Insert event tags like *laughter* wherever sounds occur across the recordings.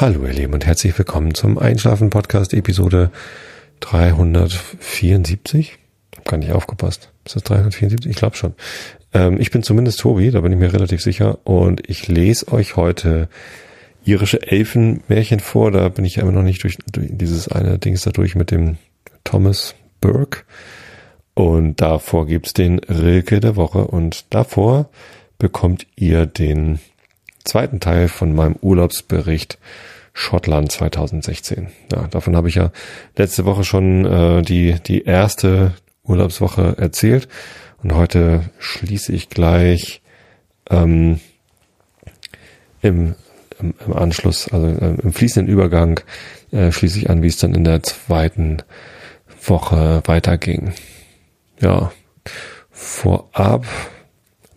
Hallo ihr Lieben und herzlich willkommen zum Einschlafen Podcast Episode 374. Hab gar nicht aufgepasst. Ist das 374? Ich glaube schon. Ähm, ich bin zumindest Tobi, da bin ich mir relativ sicher und ich lese euch heute irische Elfenmärchen vor. Da bin ich ja immer noch nicht durch, durch dieses eine Dings da durch mit dem Thomas Burke. Und davor gibt's den Rilke der Woche und davor bekommt ihr den zweiten Teil von meinem Urlaubsbericht Schottland 2016. Ja, davon habe ich ja letzte Woche schon äh, die, die erste Urlaubswoche erzählt. Und heute schließe ich gleich ähm, im, im, im Anschluss, also äh, im fließenden Übergang, äh, schließe ich an, wie es dann in der zweiten Woche weiterging. Ja, vorab,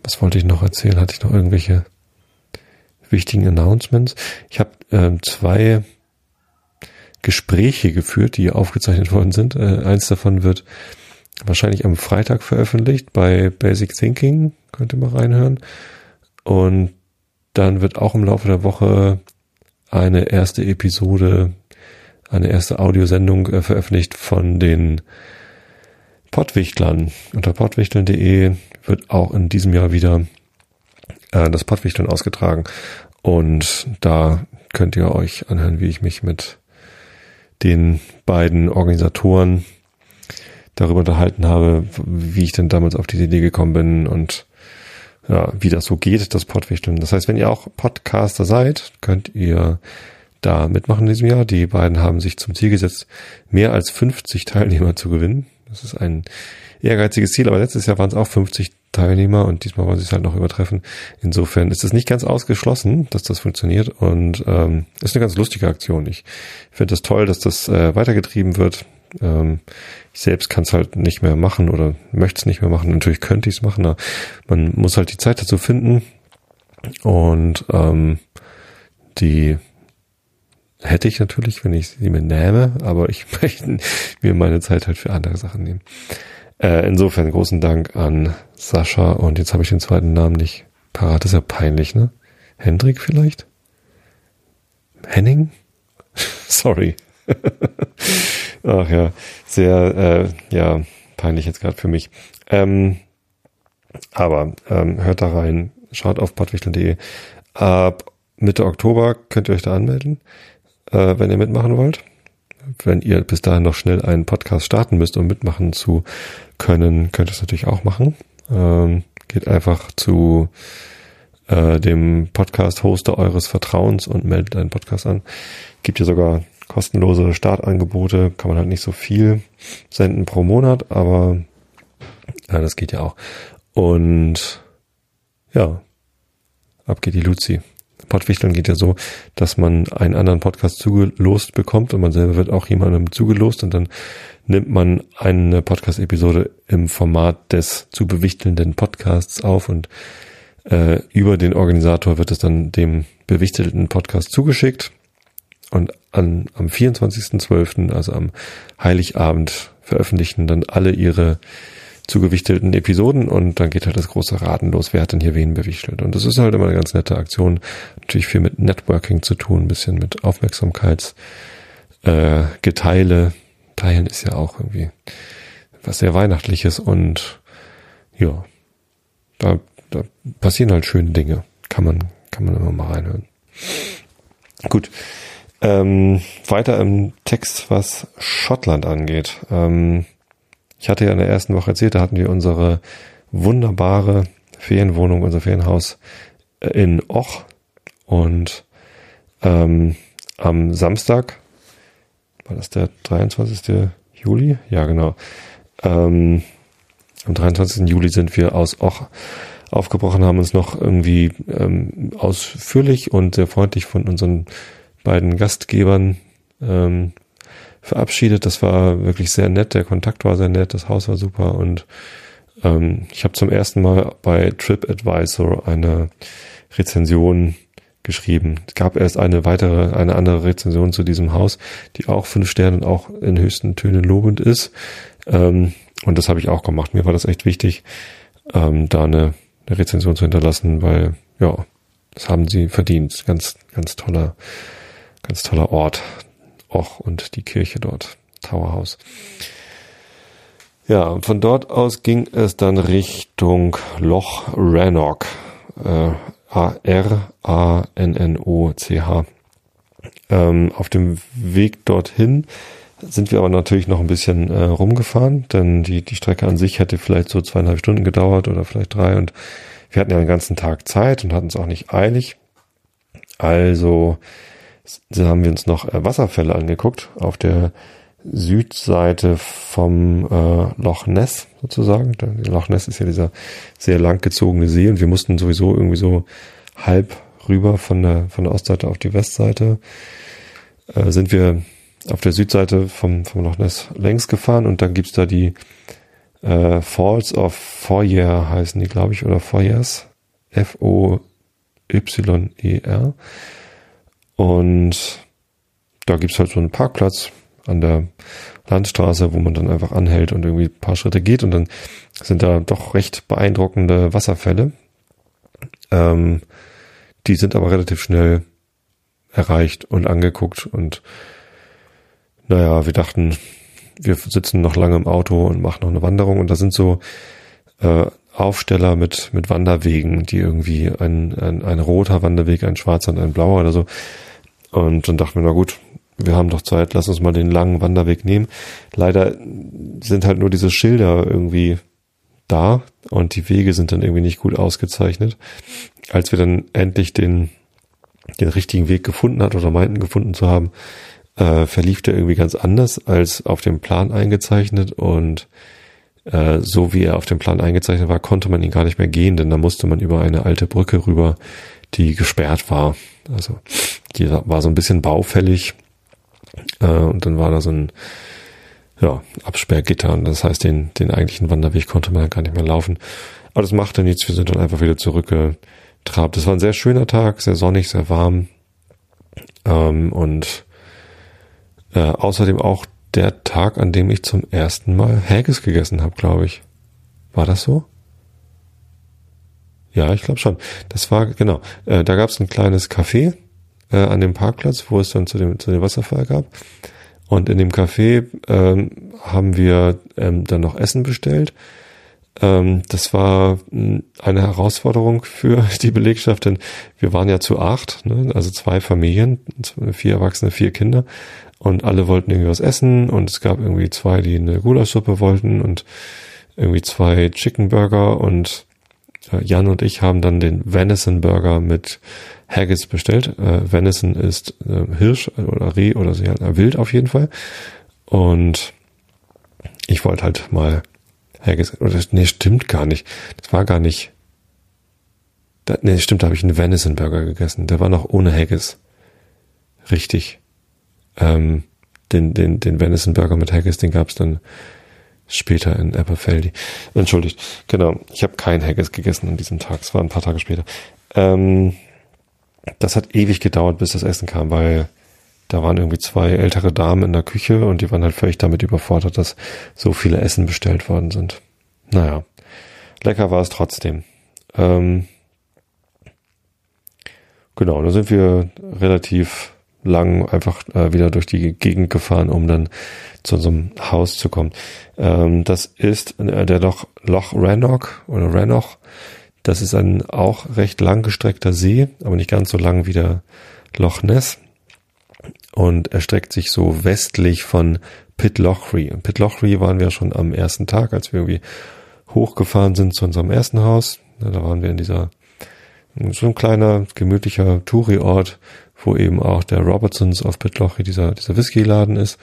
was wollte ich noch erzählen? Hatte ich noch irgendwelche wichtigen Announcements. Ich habe äh, zwei Gespräche geführt, die aufgezeichnet worden sind. Äh, eins davon wird wahrscheinlich am Freitag veröffentlicht bei Basic Thinking, könnt ihr mal reinhören. Und dann wird auch im Laufe der Woche eine erste Episode, eine erste Audiosendung äh, veröffentlicht von den Pottwichtlern. Unter pottwichteln.de wird auch in diesem Jahr wieder äh, das Pottwichteln ausgetragen. Und da könnt ihr euch anhören, wie ich mich mit den beiden Organisatoren darüber unterhalten habe, wie ich denn damals auf diese Idee gekommen bin und ja, wie das so geht, das Podwichteln. Das heißt, wenn ihr auch Podcaster seid, könnt ihr da mitmachen in diesem Jahr. Die beiden haben sich zum Ziel gesetzt, mehr als 50 Teilnehmer zu gewinnen. Das ist ein ehrgeiziges Ziel, aber letztes Jahr waren es auch 50 Teilnehmer und diesmal wollen sie es halt noch übertreffen. Insofern ist es nicht ganz ausgeschlossen, dass das funktioniert und ähm, ist eine ganz lustige Aktion. Ich finde das toll, dass das äh, weitergetrieben wird. Ähm, ich selbst kann es halt nicht mehr machen oder möchte es nicht mehr machen. Natürlich könnte ich es machen, aber man muss halt die Zeit dazu finden und ähm, die hätte ich natürlich, wenn ich sie mir nähme, aber ich *laughs* möchte mir meine Zeit halt für andere Sachen nehmen. Äh, insofern großen Dank an Sascha und jetzt habe ich den zweiten Namen nicht parat. Das ist ja peinlich, ne? Hendrik vielleicht? Henning? *laughs* Sorry. *laughs* Ach ja, sehr, äh, ja, peinlich jetzt gerade für mich. Ähm, aber ähm, hört da rein, schaut auf pottwichtel.de. Ab Mitte Oktober könnt ihr euch da anmelden, äh, wenn ihr mitmachen wollt wenn ihr bis dahin noch schnell einen Podcast starten müsst, um mitmachen zu können, könnt ihr es natürlich auch machen. Ähm, geht einfach zu äh, dem Podcast-Hoster eures Vertrauens und meldet einen Podcast an. Gibt ja sogar kostenlose Startangebote, kann man halt nicht so viel senden pro Monat, aber ja, das geht ja auch. Und ja, ab geht die Luzi. Pottwichteln geht ja so, dass man einen anderen Podcast zugelost bekommt und man selber wird auch jemandem zugelost und dann nimmt man eine Podcast-Episode im Format des zu bewichtelnden Podcasts auf und äh, über den Organisator wird es dann dem bewichtelten Podcast zugeschickt und an, am 24.12., also am Heiligabend, veröffentlichen dann alle ihre zugewichtelten Episoden und dann geht halt das große Raten los, wer hat denn hier wen bewichtelt. Und das ist halt immer eine ganz nette Aktion. Natürlich viel mit Networking zu tun, ein bisschen mit Aufmerksamkeitsgeteile. Äh, Geteile. Teilen ist ja auch irgendwie was sehr Weihnachtliches und ja, da, da passieren halt schöne Dinge. Kann man, kann man immer mal reinhören. Gut. Ähm, weiter im Text, was Schottland angeht. Ähm, ich hatte ja in der ersten Woche erzählt, da hatten wir unsere wunderbare Ferienwohnung, unser Ferienhaus äh, in Och. Und ähm, am Samstag, war das der 23. Juli? Ja, genau. Ähm, am 23. Juli sind wir aus Och aufgebrochen, haben uns noch irgendwie ähm, ausführlich und sehr freundlich von unseren beiden Gastgebern ähm, verabschiedet. Das war wirklich sehr nett. Der Kontakt war sehr nett. Das Haus war super. Und ähm, ich habe zum ersten Mal bei TripAdvisor eine Rezension geschrieben. Es gab erst eine weitere, eine andere Rezension zu diesem Haus, die auch fünf Sterne und auch in höchsten Tönen lobend ist. Ähm, und das habe ich auch gemacht. Mir war das echt wichtig, ähm, da eine, eine Rezension zu hinterlassen, weil ja, das haben sie verdient. Ganz, ganz toller Ganz toller Ort. Och, und die Kirche dort. Tower House. Ja, und von dort aus ging es dann Richtung Loch Rannoch. Äh, A-R-A-N-N-O-C-H. Ähm, auf dem Weg dorthin sind wir aber natürlich noch ein bisschen äh, rumgefahren, denn die, die Strecke an sich hätte vielleicht so zweieinhalb Stunden gedauert oder vielleicht drei und wir hatten ja den ganzen Tag Zeit und hatten es auch nicht eilig. Also haben wir uns noch äh, Wasserfälle angeguckt auf der Südseite vom äh, Loch Ness sozusagen. Der Loch Ness ist ja dieser sehr langgezogene See und wir mussten sowieso irgendwie so halb rüber von der, von der Ostseite auf die Westseite. Äh, sind wir auf der Südseite vom, vom Loch Ness längs gefahren und dann gibt's da die äh, Falls of Foyer heißen die, glaube ich, oder Foyers. F-O-Y-E-R. Und da gibt's halt so einen Parkplatz an der Landstraße, wo man dann einfach anhält und irgendwie ein paar Schritte geht. Und dann sind da doch recht beeindruckende Wasserfälle. Ähm, die sind aber relativ schnell erreicht und angeguckt. Und naja, wir dachten, wir sitzen noch lange im Auto und machen noch eine Wanderung. Und da sind so äh, Aufsteller mit, mit Wanderwegen, die irgendwie ein, ein, ein roter Wanderweg, ein schwarzer und ein blauer oder so. Und dann dachten wir, na gut, wir haben doch Zeit, lass uns mal den langen Wanderweg nehmen. Leider sind halt nur diese Schilder irgendwie da und die Wege sind dann irgendwie nicht gut ausgezeichnet. Als wir dann endlich den, den richtigen Weg gefunden hat oder meinten gefunden zu haben, äh, verlief der irgendwie ganz anders als auf dem Plan eingezeichnet und äh, so wie er auf dem Plan eingezeichnet war, konnte man ihn gar nicht mehr gehen, denn da musste man über eine alte Brücke rüber, die gesperrt war. Also die war so ein bisschen baufällig äh, und dann war da so ein ja, Absperrgitter und das heißt, den, den eigentlichen Wanderweg konnte man gar nicht mehr laufen. Aber das machte nichts, wir sind dann einfach wieder zurückgetrabt. Es war ein sehr schöner Tag, sehr sonnig, sehr warm ähm, und äh, außerdem auch der Tag, an dem ich zum ersten Mal Haggis gegessen habe, glaube ich. War das so? Ja, ich glaube schon. Das war, genau, äh, da gab es ein kleines Café äh, an dem Parkplatz, wo es dann zu dem, zu dem Wasserfall gab. Und in dem Café ähm, haben wir ähm, dann noch Essen bestellt. Ähm, das war hm, eine Herausforderung für *laughs* die Belegschaft, denn wir waren ja zu acht, ne? also zwei Familien, vier Erwachsene, vier Kinder und alle wollten irgendwie was essen und es gab irgendwie zwei, die eine Gulaschsuppe wollten und irgendwie zwei Chicken Burger und äh, Jan und ich haben dann den Venison Burger mit Haggis bestellt. Äh, Venison ist äh, Hirsch oder Reh oder so, ja, Wild auf jeden Fall. Und ich wollte halt mal Haggis, oder nee, stimmt gar nicht. Das war gar nicht. Da, nee, stimmt, da habe ich einen Venison Burger gegessen. Der war noch ohne Haggis. Richtig ähm, den, den, den Venison Burger mit Haggis, den gab's dann später in Aberfeldy. Entschuldigt, genau. Ich habe kein Haggis gegessen an diesem Tag. Es war ein paar Tage später. Ähm, das hat ewig gedauert, bis das Essen kam, weil da waren irgendwie zwei ältere Damen in der Küche und die waren halt völlig damit überfordert, dass so viele Essen bestellt worden sind. Naja, lecker war es trotzdem. Ähm, genau, da sind wir relativ lang einfach äh, wieder durch die Gegend gefahren, um dann zu unserem Haus zu kommen. Ähm, das ist äh, der Loch, Loch Rannoch oder Rannoch. Das ist ein auch recht langgestreckter See, aber nicht ganz so lang wie der Loch Ness. Und erstreckt sich so westlich von Pitlochry. In Pitlochry waren wir schon am ersten Tag, als wir irgendwie hochgefahren sind zu unserem ersten Haus. Da waren wir in dieser, so ein kleiner, gemütlicher Touri-Ort, wo eben auch der Robertsons of Pitlochry, dieser, dieser Whisky-Laden ist.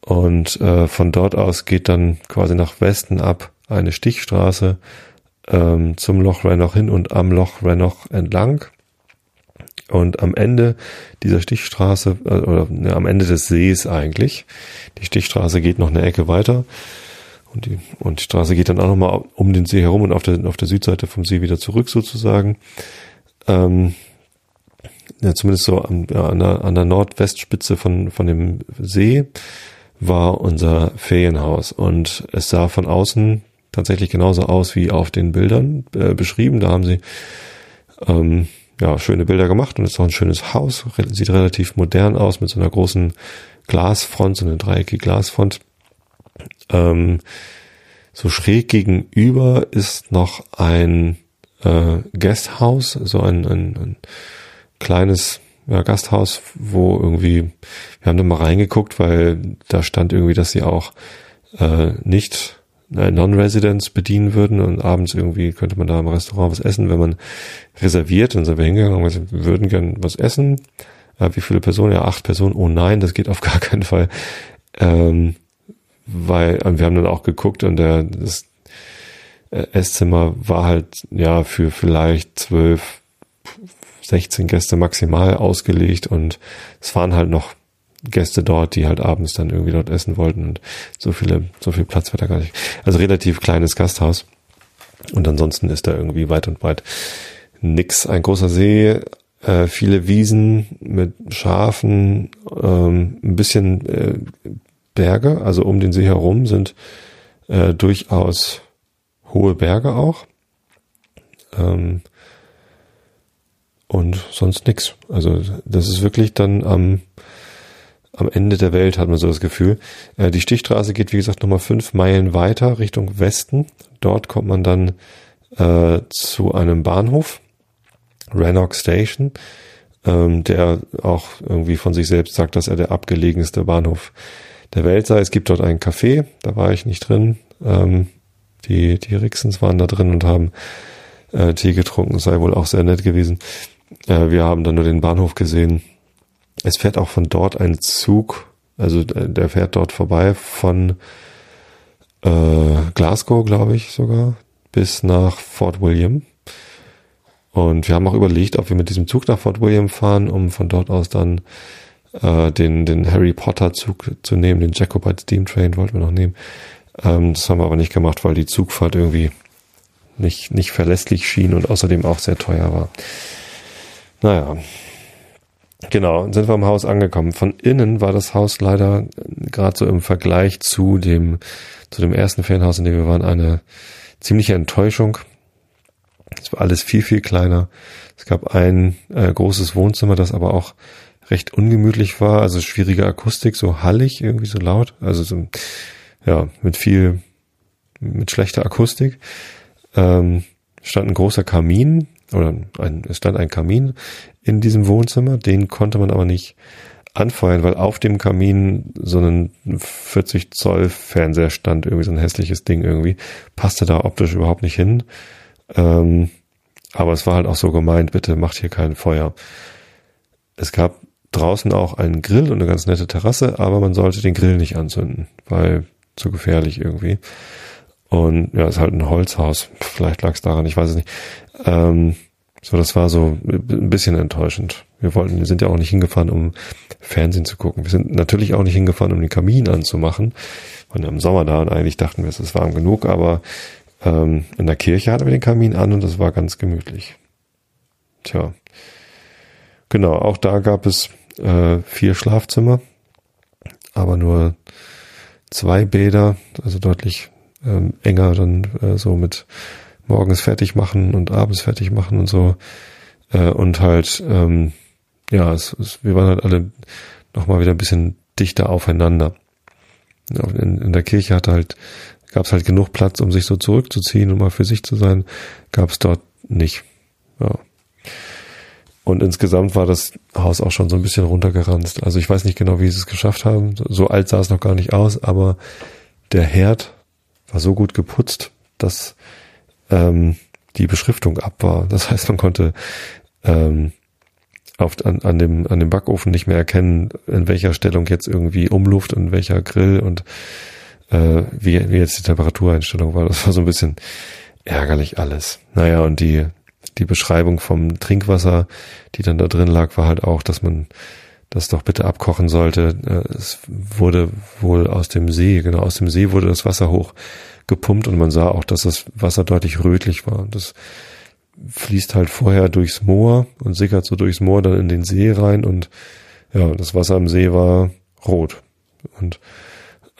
Und äh, von dort aus geht dann quasi nach Westen ab eine Stichstraße ähm, zum Loch Rennoch hin und am Loch Rennoch entlang. Und am Ende dieser Stichstraße, äh, oder ne, am Ende des Sees eigentlich, die Stichstraße geht noch eine Ecke weiter. Und die, und die Straße geht dann auch nochmal um den See herum und auf der, auf der Südseite vom See wieder zurück sozusagen. Ähm, ja, zumindest so an, an, der, an der Nordwestspitze von, von dem See war unser Ferienhaus und es sah von außen tatsächlich genauso aus wie auf den Bildern äh, beschrieben. Da haben sie ähm, ja, schöne Bilder gemacht und ist auch ein schönes Haus, sieht relativ modern aus mit so einer großen Glasfront, so eine dreieckige Glasfront. Ähm, so schräg gegenüber ist noch ein äh, Guesthouse, so ein, ein, ein kleines ja, Gasthaus, wo irgendwie, wir haben da mal reingeguckt, weil da stand irgendwie, dass sie auch äh, nicht äh, Non-Residents bedienen würden und abends irgendwie könnte man da im Restaurant was essen, wenn man reserviert. Dann sind wir hingegangen und wir würden gern was essen. Äh, wie viele Personen? Ja, acht Personen. Oh nein, das geht auf *laughs* gar keinen Fall. Ähm, weil wir haben dann auch geguckt und der, das äh, Esszimmer war halt ja für vielleicht zwölf, 16 Gäste maximal ausgelegt und es waren halt noch Gäste dort, die halt abends dann irgendwie dort essen wollten und so viele, so viel Platz war da gar nicht. Also relativ kleines Gasthaus. Und ansonsten ist da irgendwie weit und breit nix. Ein großer See, äh, viele Wiesen mit Schafen, ähm, ein bisschen äh, Berge, also um den See herum sind äh, durchaus hohe Berge auch. Ähm, und sonst nix. Also das ist wirklich dann am, am Ende der Welt, hat man so das Gefühl. Äh, die Stichstraße geht, wie gesagt, nochmal fünf Meilen weiter Richtung Westen. Dort kommt man dann äh, zu einem Bahnhof, Rannoch Station, ähm, der auch irgendwie von sich selbst sagt, dass er der abgelegenste Bahnhof der Welt sei. Es gibt dort ein Café, da war ich nicht drin. Ähm, die, die Rixens waren da drin und haben äh, Tee getrunken, sei wohl auch sehr nett gewesen. Äh, wir haben dann nur den Bahnhof gesehen. Es fährt auch von dort ein Zug, also äh, der fährt dort vorbei von äh, Glasgow, glaube ich sogar, bis nach Fort William. Und wir haben auch überlegt, ob wir mit diesem Zug nach Fort William fahren, um von dort aus dann äh, den, den Harry Potter Zug zu nehmen, den Jacobite Steam Train wollten wir noch nehmen. Ähm, das haben wir aber nicht gemacht, weil die Zugfahrt irgendwie nicht, nicht verlässlich schien und außerdem auch sehr teuer war. Naja. Genau, sind wir im Haus angekommen. Von innen war das Haus leider gerade so im Vergleich zu dem, zu dem ersten Ferienhaus, in dem wir waren, eine ziemliche Enttäuschung. Es war alles viel, viel kleiner. Es gab ein äh, großes Wohnzimmer, das aber auch recht ungemütlich war, also schwierige Akustik, so hallig, irgendwie so laut, also so, ja, mit viel, mit schlechter Akustik. Ähm, stand ein großer Kamin, oder ein, es stand ein Kamin in diesem Wohnzimmer, den konnte man aber nicht anfeuern, weil auf dem Kamin so ein 40 Zoll Fernseher stand, irgendwie so ein hässliches Ding irgendwie, passte da optisch überhaupt nicht hin. Ähm, aber es war halt auch so gemeint, bitte macht hier kein Feuer. Es gab draußen auch einen Grill und eine ganz nette Terrasse, aber man sollte den Grill nicht anzünden, weil zu gefährlich irgendwie. Und ja, ist halt ein Holzhaus. Vielleicht lag es daran, ich weiß es nicht. Ähm, so, das war so ein bisschen enttäuschend. Wir wollten, wir sind ja auch nicht hingefahren, um Fernsehen zu gucken. Wir sind natürlich auch nicht hingefahren, um den Kamin anzumachen. Ja im Sommer da und eigentlich dachten wir, es ist warm genug, aber ähm, in der Kirche hatten wir den Kamin an und es war ganz gemütlich. Tja. Genau, auch da gab es äh, vier Schlafzimmer, aber nur zwei Bäder, also deutlich ähm, enger dann äh, so mit morgens fertig machen und abends fertig machen und so. Äh, und halt, ähm, ja, es, es, wir waren halt alle nochmal wieder ein bisschen dichter aufeinander. In, in der Kirche hatte halt, gab es halt genug Platz, um sich so zurückzuziehen und mal für sich zu sein, gab es dort nicht. Ja. Und insgesamt war das Haus auch schon so ein bisschen runtergeranzt. Also ich weiß nicht genau, wie sie es geschafft haben. So alt sah es noch gar nicht aus, aber der Herd war so gut geputzt, dass ähm, die Beschriftung ab war. Das *laughs* heißt, man konnte ähm, auf, an, an, dem, an dem Backofen nicht mehr erkennen, in welcher Stellung jetzt irgendwie Umluft und welcher Grill und äh, wie, wie jetzt die Temperatureinstellung war. Das war so ein bisschen ärgerlich alles. Naja, und die die Beschreibung vom Trinkwasser, die dann da drin lag, war halt auch, dass man das doch bitte abkochen sollte. Äh, es wurde wohl aus dem See, genau aus dem See wurde das Wasser hoch gepumpt und man sah auch, dass das Wasser deutlich rötlich war. Das fließt halt vorher durchs Moor und sickert so durchs Moor dann in den See rein und ja, das Wasser im See war rot. Und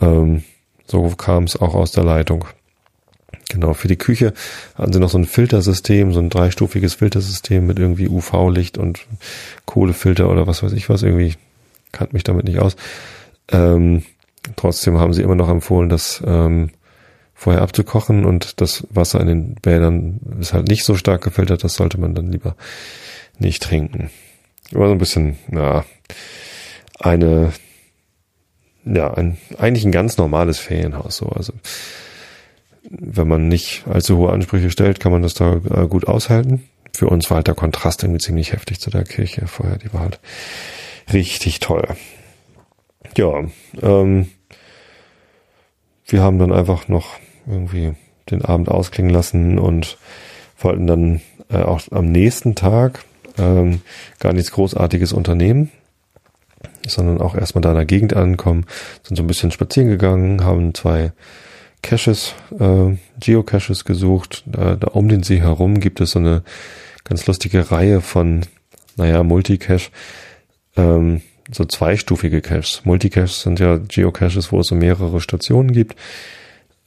ähm, so kam es auch aus der Leitung. Genau, für die Küche hatten sie noch so ein Filtersystem, so ein dreistufiges Filtersystem mit irgendwie UV-Licht und Kohlefilter oder was weiß ich was. Irgendwie kannte mich damit nicht aus. Ähm, trotzdem haben sie immer noch empfohlen, das ähm, vorher abzukochen und das Wasser in den Bädern ist halt nicht so stark gefiltert, das sollte man dann lieber nicht trinken. War so ein bisschen, ja, eine, ja, ein, eigentlich ein ganz normales Ferienhaus so. Also wenn man nicht allzu hohe Ansprüche stellt, kann man das da äh, gut aushalten. Für uns war halt der Kontrast irgendwie ziemlich heftig zu der Kirche vorher. Die war halt richtig toll. Ja, ähm, wir haben dann einfach noch irgendwie den Abend ausklingen lassen und wollten dann äh, auch am nächsten Tag ähm, gar nichts Großartiges unternehmen, sondern auch erstmal da in der Gegend ankommen, sind so ein bisschen spazieren gegangen, haben zwei Caches, äh, Geocaches gesucht. Da, da um den See herum gibt es so eine ganz lustige Reihe von, naja, Multicache, ähm, so zweistufige Caches. Multicaches sind ja Geocaches, wo es so mehrere Stationen gibt.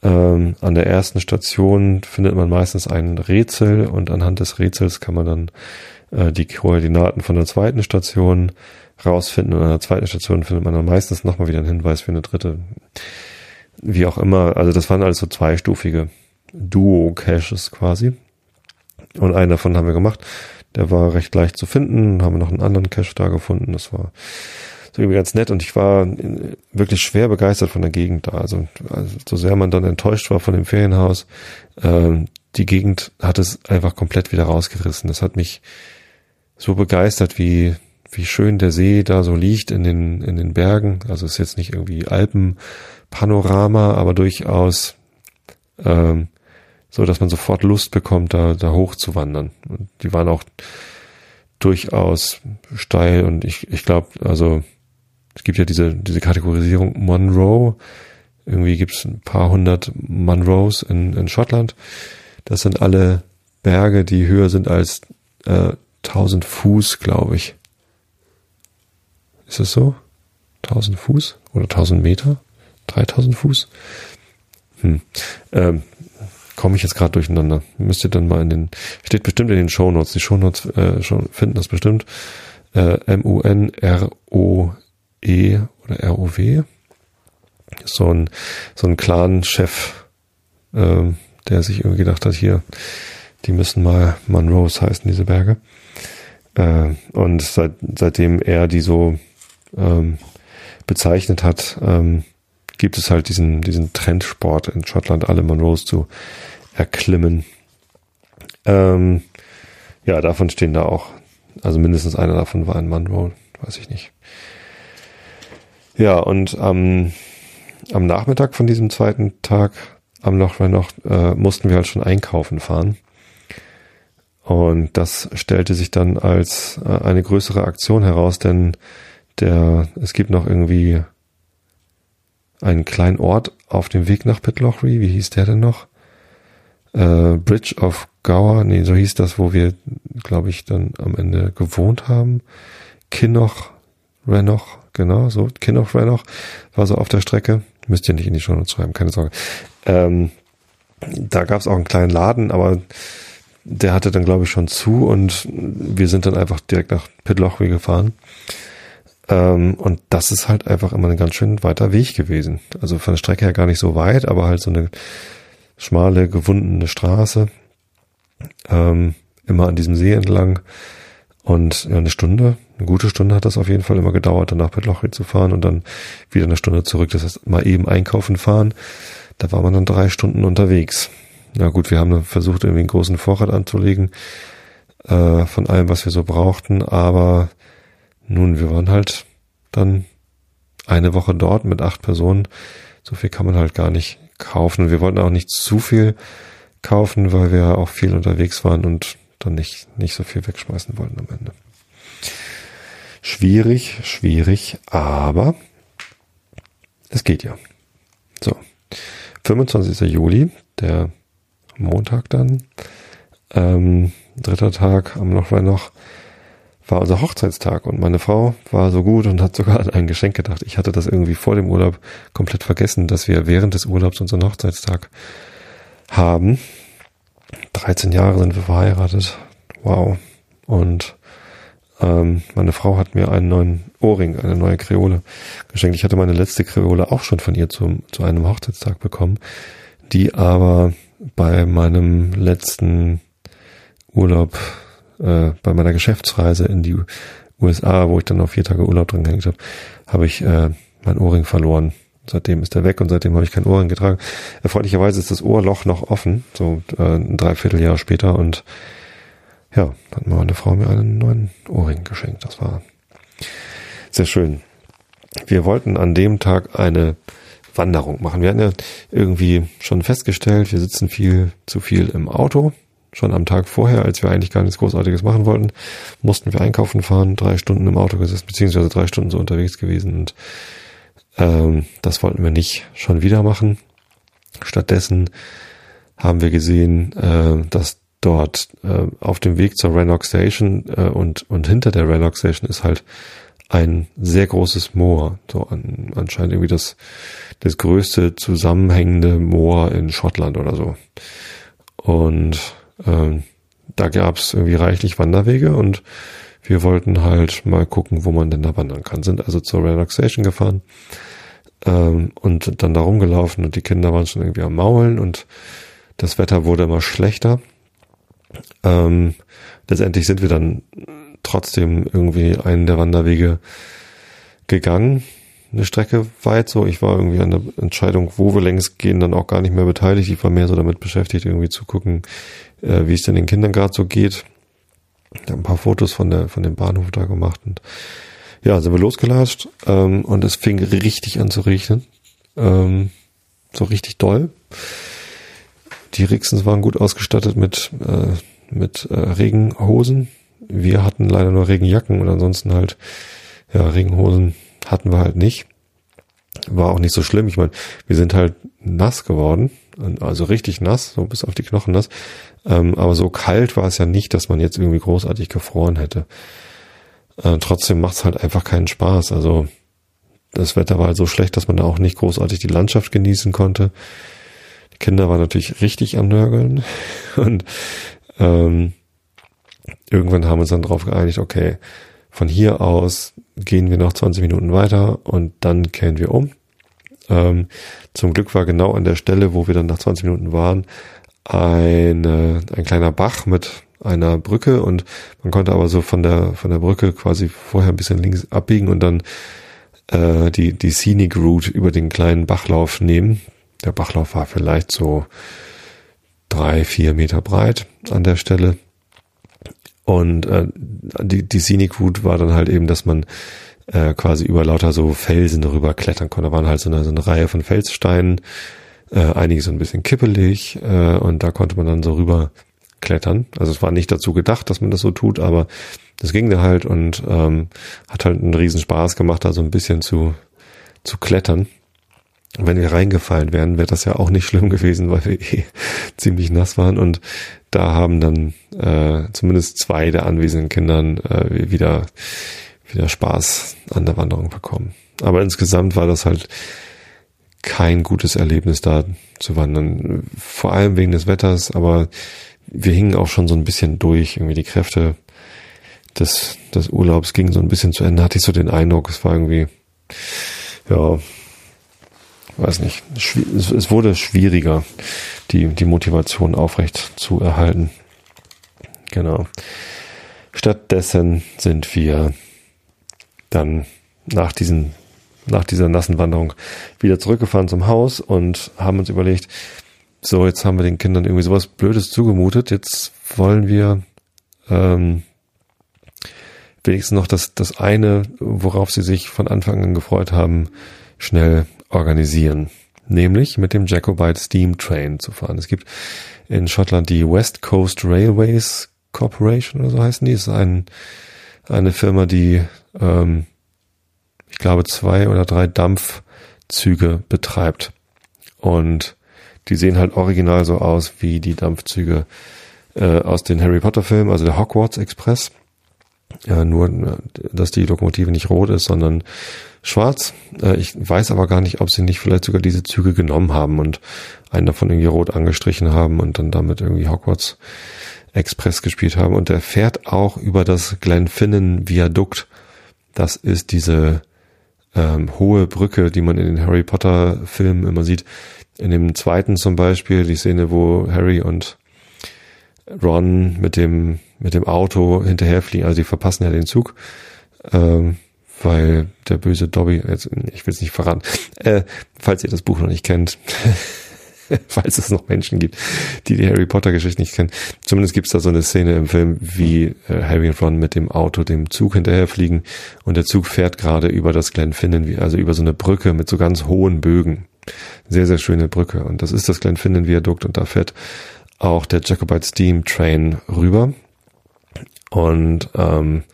Ähm, an der ersten Station findet man meistens ein Rätsel und anhand des Rätsels kann man dann äh, die Koordinaten von der zweiten Station rausfinden und an der zweiten Station findet man dann meistens nochmal wieder einen Hinweis für eine dritte wie auch immer, also das waren also zweistufige Duo-Caches quasi. Und einen davon haben wir gemacht. Der war recht leicht zu finden. Haben wir noch einen anderen Cache da gefunden. Das war so irgendwie ganz nett. Und ich war wirklich schwer begeistert von der Gegend da. Also, also so sehr man dann enttäuscht war von dem Ferienhaus, äh, die Gegend hat es einfach komplett wieder rausgerissen. Das hat mich so begeistert, wie wie schön der See da so liegt in den in den Bergen. Also es ist jetzt nicht irgendwie Alpen Panorama, aber durchaus ähm, so, dass man sofort Lust bekommt, da, da hoch zu wandern. Und die waren auch durchaus steil und ich, ich glaube, also es gibt ja diese, diese Kategorisierung Monroe. Irgendwie gibt es ein paar hundert Monroes in, in Schottland. Das sind alle Berge, die höher sind als äh, 1000 Fuß, glaube ich. Ist es so? 1000 Fuß oder 1000 Meter? 3000 Fuß? Hm. Ähm, Komme ich jetzt gerade durcheinander. Müsst ihr dann mal in den, steht bestimmt in den Shownotes. Die Shownotes äh, schon finden das bestimmt. Äh, M-U-N-R-O-E oder R-O-W. So ein, so ein Clan-Chef, äh, der sich irgendwie gedacht hat, hier, die müssen mal Monroes heißen, diese Berge. Äh, und seit, seitdem er die so ähm, bezeichnet hat, ähm, gibt es halt diesen, diesen Trendsport in Schottland, alle Monroes zu erklimmen. Ähm, ja, davon stehen da auch, also mindestens einer davon war ein Monroe, weiß ich nicht. Ja, und am, am Nachmittag von diesem zweiten Tag am Loch noch äh, mussten wir halt schon einkaufen fahren. Und das stellte sich dann als äh, eine größere Aktion heraus, denn der, es gibt noch irgendwie einen kleinen Ort auf dem Weg nach Pitlochry. Wie hieß der denn noch? Äh, Bridge of Gower, nee, so hieß das, wo wir, glaube ich, dann am Ende gewohnt haben. Kinnoch, Renoch, genau, so, Kinnoch, Renoch war so auf der Strecke. Müsst ihr nicht in die Show schreiben, keine Sorge. Ähm, da gab es auch einen kleinen Laden, aber der hatte dann, glaube ich, schon zu und wir sind dann einfach direkt nach Pitlochry gefahren. Ähm, und das ist halt einfach immer ein ganz schön weiter Weg gewesen. Also von der Strecke her gar nicht so weit, aber halt so eine schmale, gewundene Straße. Ähm, immer an diesem See entlang. Und eine Stunde, eine gute Stunde hat das auf jeden Fall immer gedauert, dann nach Petlochri zu fahren und dann wieder eine Stunde zurück. Das heißt, mal eben einkaufen fahren. Da war man dann drei Stunden unterwegs. Na gut, wir haben dann versucht, irgendwie einen großen Vorrat anzulegen äh, von allem, was wir so brauchten, aber nun, wir waren halt dann eine Woche dort mit acht Personen. So viel kann man halt gar nicht kaufen. Wir wollten auch nicht zu viel kaufen, weil wir auch viel unterwegs waren und dann nicht, nicht so viel wegschmeißen wollten am Ende. Schwierig, schwierig, aber es geht ja. So. 25. Juli, der Montag dann, ähm, dritter Tag am Lochweih noch, war unser Hochzeitstag und meine Frau war so gut und hat sogar an *laughs* ein Geschenk gedacht. Ich hatte das irgendwie vor dem Urlaub komplett vergessen, dass wir während des Urlaubs unseren Hochzeitstag haben. 13 Jahre sind wir verheiratet. Wow. Und ähm, meine Frau hat mir einen neuen Ohrring, eine neue Kreole geschenkt. Ich hatte meine letzte Kreole auch schon von ihr zum, zu einem Hochzeitstag bekommen, die aber bei meinem letzten Urlaub, äh, bei meiner Geschäftsreise in die USA, wo ich dann noch vier Tage Urlaub drin gehängt habe, habe ich äh, mein Ohrring verloren. Seitdem ist er weg und seitdem habe ich kein Ohrring getragen. Erfreulicherweise ist das Ohrloch noch offen, so äh, ein Dreivierteljahr später und ja, hat meine Frau mir einen neuen Ohrring geschenkt. Das war sehr schön. Wir wollten an dem Tag eine Wanderung machen. Wir hatten ja irgendwie schon festgestellt, wir sitzen viel zu viel im Auto. Schon am Tag vorher, als wir eigentlich gar nichts Großartiges machen wollten, mussten wir einkaufen fahren, drei Stunden im Auto gesessen, beziehungsweise drei Stunden so unterwegs gewesen und ähm, das wollten wir nicht schon wieder machen. Stattdessen haben wir gesehen, äh, dass dort äh, auf dem Weg zur Rannoch Station äh, und, und hinter der Rannoch Station ist halt ein sehr großes Moor. So an, anscheinend irgendwie das, das größte zusammenhängende Moor in Schottland oder so. Und ähm, da gab es irgendwie reichlich Wanderwege und wir wollten halt mal gucken, wo man denn da wandern kann. Sind also zur Station gefahren ähm, und dann da rumgelaufen und die Kinder waren schon irgendwie am Maulen und das Wetter wurde immer schlechter. Ähm, letztendlich sind wir dann trotzdem irgendwie einen der Wanderwege gegangen, eine Strecke weit so. Ich war irgendwie an der Entscheidung, wo wir längs gehen, dann auch gar nicht mehr beteiligt. Ich war mehr so damit beschäftigt, irgendwie zu gucken, äh, wie es denn den Kindern gerade so geht. Ich habe ein paar Fotos von der von dem Bahnhof da gemacht und ja, sind wir losgelatscht ähm, und es fing richtig an zu regnen. Ähm, so richtig doll. Die Rixens waren gut ausgestattet mit, äh, mit äh, Regenhosen. Wir hatten leider nur Regenjacken und ansonsten halt, ja, Regenhosen hatten wir halt nicht. War auch nicht so schlimm. Ich meine, wir sind halt nass geworden, also richtig nass, so bis auf die Knochen nass. Ähm, aber so kalt war es ja nicht, dass man jetzt irgendwie großartig gefroren hätte. Äh, trotzdem macht es halt einfach keinen Spaß. Also das Wetter war halt so schlecht, dass man da auch nicht großartig die Landschaft genießen konnte. Die Kinder waren natürlich richtig am Nörgeln *laughs* und ähm, irgendwann haben wir uns dann darauf geeinigt, okay, von hier aus gehen wir noch 20 Minuten weiter und dann kehren wir um. Ähm, zum Glück war genau an der Stelle, wo wir dann nach 20 Minuten waren, eine, ein kleiner Bach mit einer Brücke und man konnte aber so von der von der Brücke quasi vorher ein bisschen links abbiegen und dann äh, die die Scenic Route über den kleinen Bachlauf nehmen. Der Bachlauf war vielleicht so drei vier Meter breit an der Stelle und äh, die die Scenic Route war dann halt eben, dass man äh, quasi über lauter so Felsen darüber klettern konnte. Da waren halt so eine, so eine Reihe von Felssteinen, äh, einige so ein bisschen kippelig äh, und da konnte man dann so rüber klettern. Also es war nicht dazu gedacht, dass man das so tut, aber das ging da halt und ähm, hat halt einen riesen Spaß gemacht, da so ein bisschen zu, zu klettern. Wenn wir reingefallen wären, wäre das ja auch nicht schlimm gewesen, weil wir eh *laughs* ziemlich nass waren. Und da haben dann äh, zumindest zwei der anwesenden Kindern äh, wieder, wieder Spaß an der Wanderung bekommen. Aber insgesamt war das halt kein gutes Erlebnis da zu wandern. Vor allem wegen des Wetters, aber wir hingen auch schon so ein bisschen durch. Irgendwie die Kräfte des, des Urlaubs gingen so ein bisschen zu Ende. Hatte ich so den Eindruck, es war irgendwie, ja, weiß nicht, es wurde schwieriger, die, die Motivation aufrecht zu erhalten. Genau. Stattdessen sind wir dann nach diesen, nach dieser nassen Wanderung wieder zurückgefahren zum Haus und haben uns überlegt, so, jetzt haben wir den Kindern irgendwie sowas Blödes zugemutet. Jetzt wollen wir ähm, wenigstens noch das, das eine, worauf sie sich von Anfang an gefreut haben, schnell organisieren. Nämlich mit dem Jacobite Steam Train zu fahren. Es gibt in Schottland die West Coast Railways Corporation oder so heißen die. Das ist ein, eine Firma, die ähm, ich glaube zwei oder drei Dampfzüge betreibt. Und die sehen halt original so aus wie die Dampfzüge äh, aus den Harry Potter Filmen, also der Hogwarts Express. Ja, nur, dass die Lokomotive nicht rot ist, sondern schwarz. Äh, ich weiß aber gar nicht, ob sie nicht vielleicht sogar diese Züge genommen haben und einen davon irgendwie rot angestrichen haben und dann damit irgendwie Hogwarts Express gespielt haben. Und der fährt auch über das Glenfinnan Viadukt. Das ist diese ähm, hohe Brücke, die man in den Harry Potter Filmen immer sieht. In dem zweiten zum Beispiel, die Szene, wo Harry und Ron mit dem, mit dem Auto hinterherfliegen, also die verpassen ja den Zug, ähm, weil der böse Dobby, jetzt, ich will es nicht verraten, äh, falls ihr das Buch noch nicht kennt, *laughs* falls es noch Menschen gibt, die die Harry Potter Geschichte nicht kennen. Zumindest gibt es da so eine Szene im Film, wie äh, Harry und Ron mit dem Auto dem Zug hinterherfliegen und der Zug fährt gerade über das Glenfinnan, also über so eine Brücke mit so ganz hohen Bögen. Sehr, sehr schöne Brücke. Und das ist das Glenfinnan Viadukt und da fährt auch der Jacobite Steam Train rüber. Und ähm,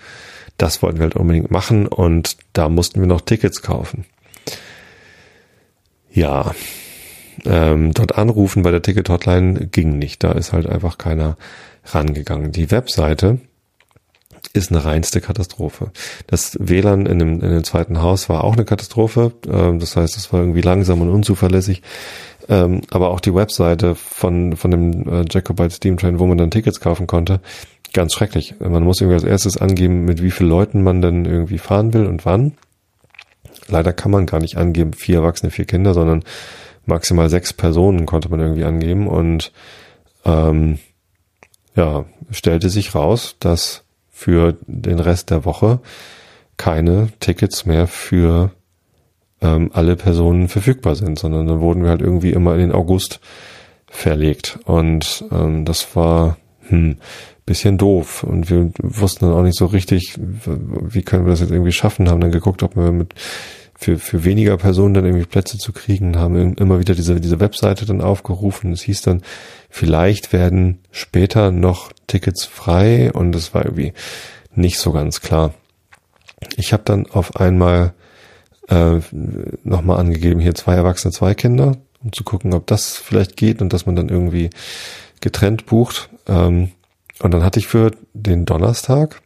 das wollten wir halt unbedingt machen und da mussten wir noch Tickets kaufen. Ja, ähm, dort anrufen bei der Ticket-Hotline ging nicht. Da ist halt einfach keiner rangegangen. Die Webseite ist eine reinste Katastrophe. Das WLAN in dem, in dem zweiten Haus war auch eine Katastrophe. Ähm, das heißt, es war irgendwie langsam und unzuverlässig. Ähm, aber auch die Webseite von, von dem äh, Jacobite Steam Train, wo man dann Tickets kaufen konnte, ganz schrecklich. Man muss irgendwie als erstes angeben, mit wie vielen Leuten man dann irgendwie fahren will und wann. Leider kann man gar nicht angeben, vier Erwachsene, vier Kinder, sondern maximal sechs Personen konnte man irgendwie angeben und ähm, ja, stellte sich raus, dass für den Rest der Woche keine Tickets mehr für ähm, alle Personen verfügbar sind, sondern dann wurden wir halt irgendwie immer in den August verlegt. Und ähm, das war hm, bisschen doof. Und wir wussten dann auch nicht so richtig, wie können wir das jetzt irgendwie schaffen, haben dann geguckt, ob wir mit für, für weniger Personen dann irgendwie Plätze zu kriegen, haben immer wieder diese, diese Webseite dann aufgerufen. Es hieß dann, vielleicht werden später noch Tickets frei und es war irgendwie nicht so ganz klar. Ich habe dann auf einmal äh, nochmal angegeben, hier zwei Erwachsene, zwei Kinder, um zu gucken, ob das vielleicht geht und dass man dann irgendwie getrennt bucht. Ähm, und dann hatte ich für den Donnerstag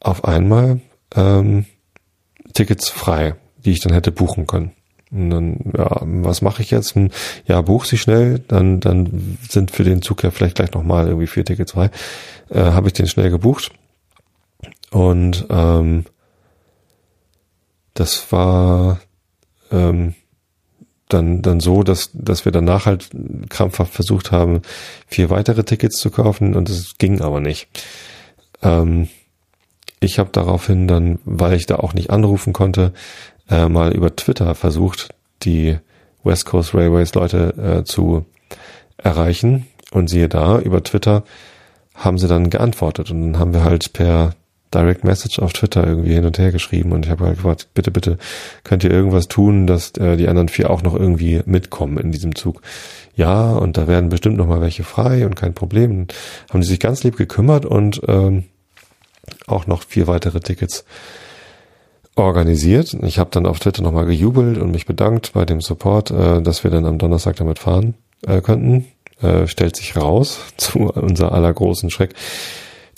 auf einmal ähm, Tickets frei, die ich dann hätte buchen können. Und dann, ja, was mache ich jetzt? Hm, ja, buch sie schnell, dann, dann sind für den Zug ja vielleicht gleich nochmal irgendwie vier Tickets frei. Äh, Habe ich den schnell gebucht. Und ähm, das war ähm, dann, dann so, dass, dass wir danach halt krampfhaft versucht haben, vier weitere Tickets zu kaufen und es ging aber nicht. Ähm, ich habe daraufhin dann, weil ich da auch nicht anrufen konnte, äh, mal über Twitter versucht, die West Coast Railways Leute äh, zu erreichen. Und siehe da, über Twitter haben sie dann geantwortet. Und dann haben wir halt per Direct Message auf Twitter irgendwie hin und her geschrieben und ich habe halt gefragt, bitte, bitte, könnt ihr irgendwas tun, dass äh, die anderen vier auch noch irgendwie mitkommen in diesem Zug? Ja, und da werden bestimmt noch mal welche frei und kein Problem. Haben die sich ganz lieb gekümmert und ähm, auch noch vier weitere Tickets organisiert. Ich habe dann auf Twitter nochmal gejubelt und mich bedankt bei dem Support, äh, dass wir dann am Donnerstag damit fahren äh, könnten. Äh, stellt sich raus, *laughs* zu unser aller großen Schreck,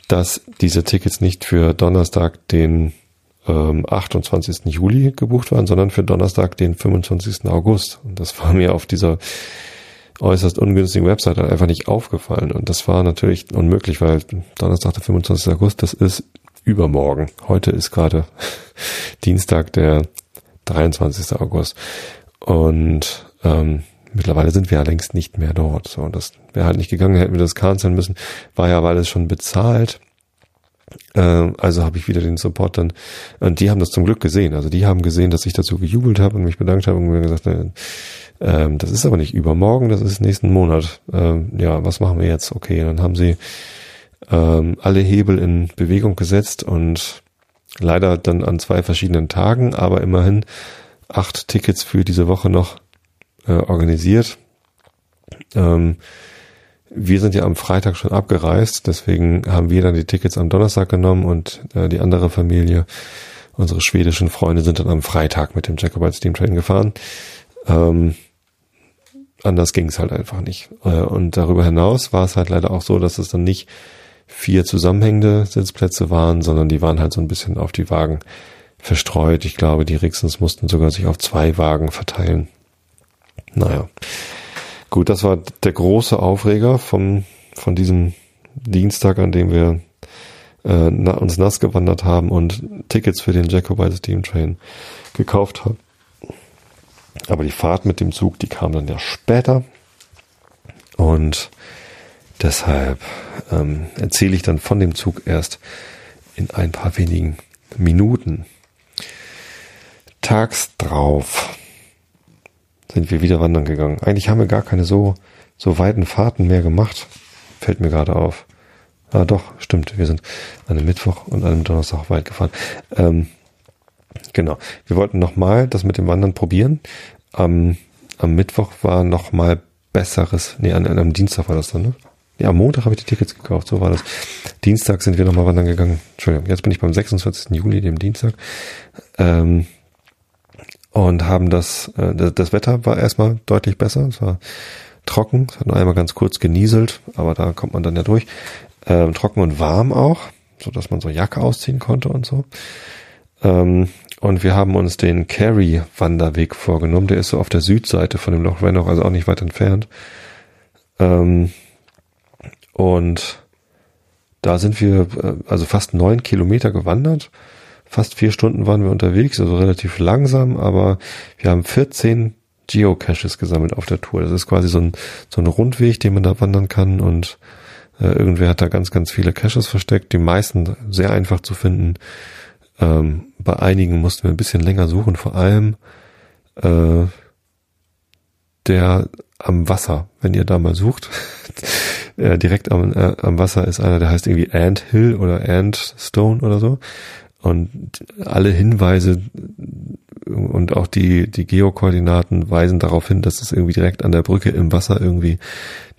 dass diese Tickets nicht für Donnerstag, den ähm, 28. Juli gebucht waren, sondern für Donnerstag, den 25. August. Und das war mir auf dieser äußerst ungünstigen Website halt einfach nicht aufgefallen. Und das war natürlich unmöglich, weil Donnerstag, der 25. August, das ist übermorgen. Heute ist gerade *laughs* Dienstag, der 23. August. Und ähm, mittlerweile sind wir ja längst nicht mehr dort. So, das wäre halt nicht gegangen, hätten wir das canceln müssen. War ja weil es schon bezahlt. Äh, also habe ich wieder den Support dann, und die haben das zum Glück gesehen. Also die haben gesehen, dass ich dazu gejubelt habe und mich bedankt habe und mir gesagt, äh, äh, das ist aber nicht übermorgen, das ist nächsten Monat. Äh, ja, was machen wir jetzt? Okay, dann haben sie ähm, alle Hebel in Bewegung gesetzt und leider dann an zwei verschiedenen Tagen, aber immerhin acht Tickets für diese Woche noch äh, organisiert. Ähm, wir sind ja am Freitag schon abgereist, deswegen haben wir dann die Tickets am Donnerstag genommen und äh, die andere Familie, unsere schwedischen Freunde, sind dann am Freitag mit dem Jacobite Steam Train gefahren. Ähm, anders ging es halt einfach nicht. Äh, und darüber hinaus war es halt leider auch so, dass es dann nicht vier zusammenhängende Sitzplätze waren, sondern die waren halt so ein bisschen auf die Wagen verstreut. Ich glaube, die Rixens mussten sogar sich auf zwei Wagen verteilen. Naja. Gut, das war der große Aufreger vom, von diesem Dienstag, an dem wir äh, na, uns nass gewandert haben und Tickets für den Jacobite Steam Train gekauft haben. Aber die Fahrt mit dem Zug, die kam dann ja später. Und deshalb ähm, erzähle ich dann von dem Zug erst in ein paar wenigen Minuten. Tags drauf sind wir wieder wandern gegangen. Eigentlich haben wir gar keine so, so weiten Fahrten mehr gemacht. Fällt mir gerade auf. Ah, doch, stimmt. Wir sind an einem Mittwoch und an einem Donnerstag weit gefahren. Ähm, genau. Wir wollten nochmal das mit dem Wandern probieren. Am, am Mittwoch war nochmal besseres, nee, an, einem Dienstag war das dann, ne? Ja, am Montag habe ich die Tickets gekauft, so war das. Dienstag sind wir nochmal wandern gegangen. Entschuldigung, jetzt bin ich beim 26. Juli, dem Dienstag. Ähm, und haben das, äh, das Wetter war erstmal deutlich besser. Es war trocken, es hat nur einmal ganz kurz genieselt, aber da kommt man dann ja durch. Ähm, trocken und warm auch, so dass man so Jacke ausziehen konnte und so. Ähm, und wir haben uns den Carry-Wanderweg vorgenommen. Der ist so auf der Südseite von dem Loch Renoch, also auch nicht weit entfernt. Ähm, und da sind wir äh, also fast neun Kilometer gewandert fast vier Stunden waren wir unterwegs, also relativ langsam, aber wir haben 14 Geocaches gesammelt auf der Tour. Das ist quasi so ein, so ein Rundweg, den man da wandern kann und äh, irgendwer hat da ganz, ganz viele Caches versteckt, die meisten sehr einfach zu finden. Ähm, bei einigen mussten wir ein bisschen länger suchen, vor allem äh, der am Wasser, wenn ihr da mal sucht. *laughs* äh, direkt am, äh, am Wasser ist einer, der heißt irgendwie Ant Hill oder Ant Stone oder so. Und alle Hinweise und auch die, die Geokoordinaten weisen darauf hin, dass es irgendwie direkt an der Brücke im Wasser irgendwie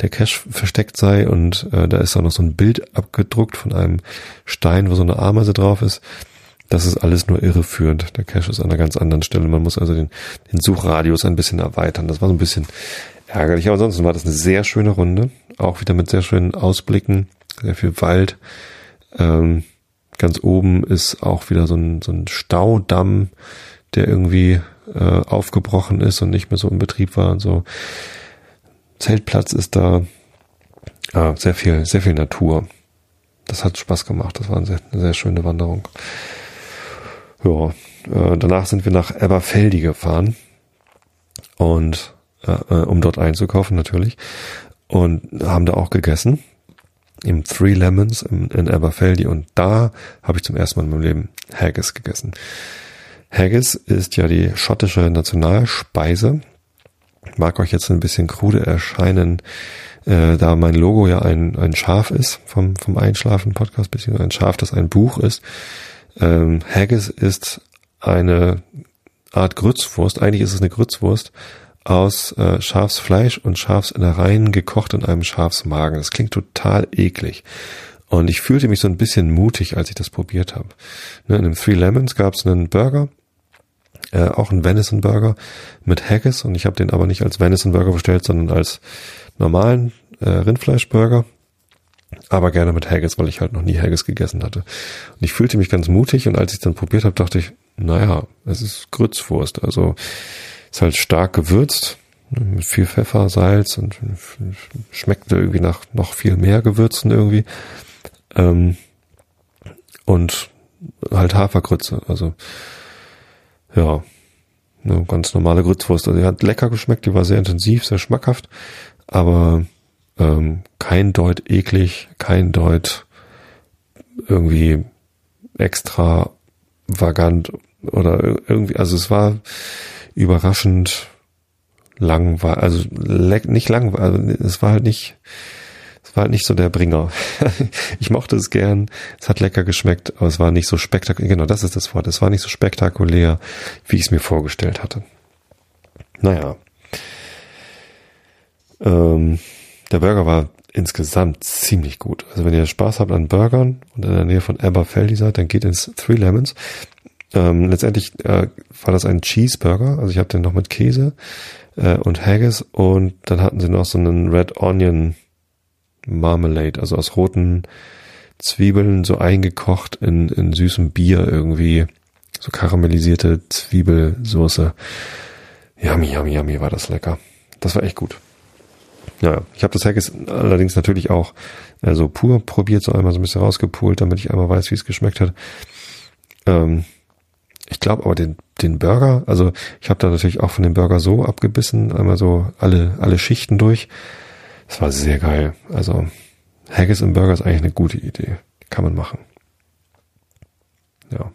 der Cache versteckt sei. Und äh, da ist auch noch so ein Bild abgedruckt von einem Stein, wo so eine Ameise drauf ist. Das ist alles nur irreführend. Der Cache ist an einer ganz anderen Stelle. Man muss also den, den Suchradius ein bisschen erweitern. Das war so ein bisschen ärgerlich. Aber ansonsten war das eine sehr schöne Runde. Auch wieder mit sehr schönen Ausblicken, sehr viel Wald. Ähm, Ganz oben ist auch wieder so ein, so ein Staudamm, der irgendwie äh, aufgebrochen ist und nicht mehr so in Betrieb war und so. Zeltplatz ist da. Ah, sehr viel, sehr viel Natur. Das hat Spaß gemacht. Das war eine sehr, eine sehr schöne Wanderung. Ja, äh, danach sind wir nach Eberfeldi gefahren und äh, äh um dort einzukaufen natürlich und haben da auch gegessen im Three Lemons in, in Aberfeldy und da habe ich zum ersten Mal in meinem Leben Haggis gegessen. Haggis ist ja die schottische Nationalspeise. Mag euch jetzt ein bisschen krude erscheinen, äh, da mein Logo ja ein, ein Schaf ist vom, vom Einschlafen-Podcast, beziehungsweise ein Schaf, das ein Buch ist. Ähm, Haggis ist eine Art Grützwurst. Eigentlich ist es eine Grützwurst, aus äh, Schafsfleisch und Schafsinnereien gekocht in einem Schafsmagen. Das klingt total eklig. Und ich fühlte mich so ein bisschen mutig, als ich das probiert habe. Ne, in dem Three Lemons gab es einen Burger, äh, auch einen Venison Burger mit Haggis und ich habe den aber nicht als Venison Burger bestellt, sondern als normalen äh, Rindfleischburger. Aber gerne mit Haggis, weil ich halt noch nie Haggis gegessen hatte. Und ich fühlte mich ganz mutig und als ich dann probiert habe, dachte ich, naja, es ist Grützwurst. Also ist halt stark gewürzt, ne, mit viel Pfeffer, Salz und schmeckt irgendwie nach noch viel mehr Gewürzen irgendwie. Ähm, und halt Hafergrütze, also ja, eine ganz normale Grützwurst. Also die hat lecker geschmeckt, die war sehr intensiv, sehr schmackhaft, aber ähm, kein Deut eklig, kein Deut irgendwie extra vagant oder irgendwie, also es war überraschend lang war, also nicht lang, also es war halt nicht, es war halt nicht so der Bringer. *laughs* ich mochte es gern, es hat lecker geschmeckt, aber es war nicht so spektakulär, genau das ist das Wort, es war nicht so spektakulär, wie ich es mir vorgestellt hatte. Naja. Ähm, der Burger war insgesamt ziemlich gut. Also wenn ihr Spaß habt an Burgern und in der Nähe von Aberfeldy seid, dann geht ins Three Lemons. Ähm, letztendlich äh, war das ein Cheeseburger, also ich habe den noch mit Käse äh, und Haggis und dann hatten sie noch so einen Red Onion Marmalade, also aus roten Zwiebeln so eingekocht in, in süßem Bier irgendwie. So karamellisierte Zwiebelsoße. Yummy, yummy, yummy war das lecker. Das war echt gut. Ja, ich habe das Haggis allerdings natürlich auch also pur probiert, so einmal so ein bisschen rausgepult, damit ich einmal weiß, wie es geschmeckt hat. Ähm, ich glaube aber den, den Burger, also ich habe da natürlich auch von dem Burger so abgebissen, einmal so alle, alle Schichten durch. Das war sehr geil. Also Haggis im Burger ist eigentlich eine gute Idee. Kann man machen. Ja.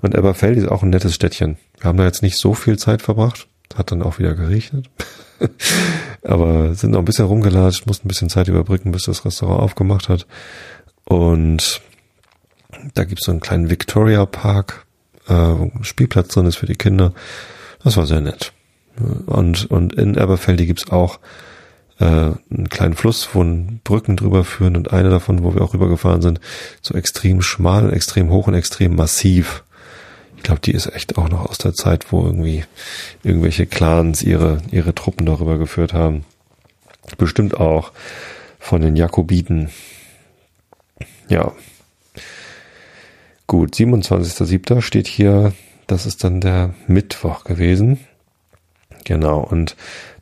Und Eberfeld ist auch ein nettes Städtchen. Wir haben da jetzt nicht so viel Zeit verbracht. Hat dann auch wieder geregnet. *laughs* Aber sind noch ein bisschen rumgelatscht, mussten ein bisschen Zeit überbrücken, bis das Restaurant aufgemacht hat. Und da gibt's so einen kleinen Victoria Park, äh, Spielplatz drin ist für die Kinder. Das war sehr nett. Und, und in Eberfeldi gibt's auch äh, einen kleinen Fluss, wo Brücken drüber führen und eine davon, wo wir auch rübergefahren sind, so extrem schmal, extrem hoch und extrem massiv. Ich glaube, die ist echt auch noch aus der Zeit, wo irgendwie irgendwelche Clans ihre, ihre Truppen darüber geführt haben. Bestimmt auch von den Jakobiten. Ja. Gut, 27.07. steht hier, das ist dann der Mittwoch gewesen. Genau, und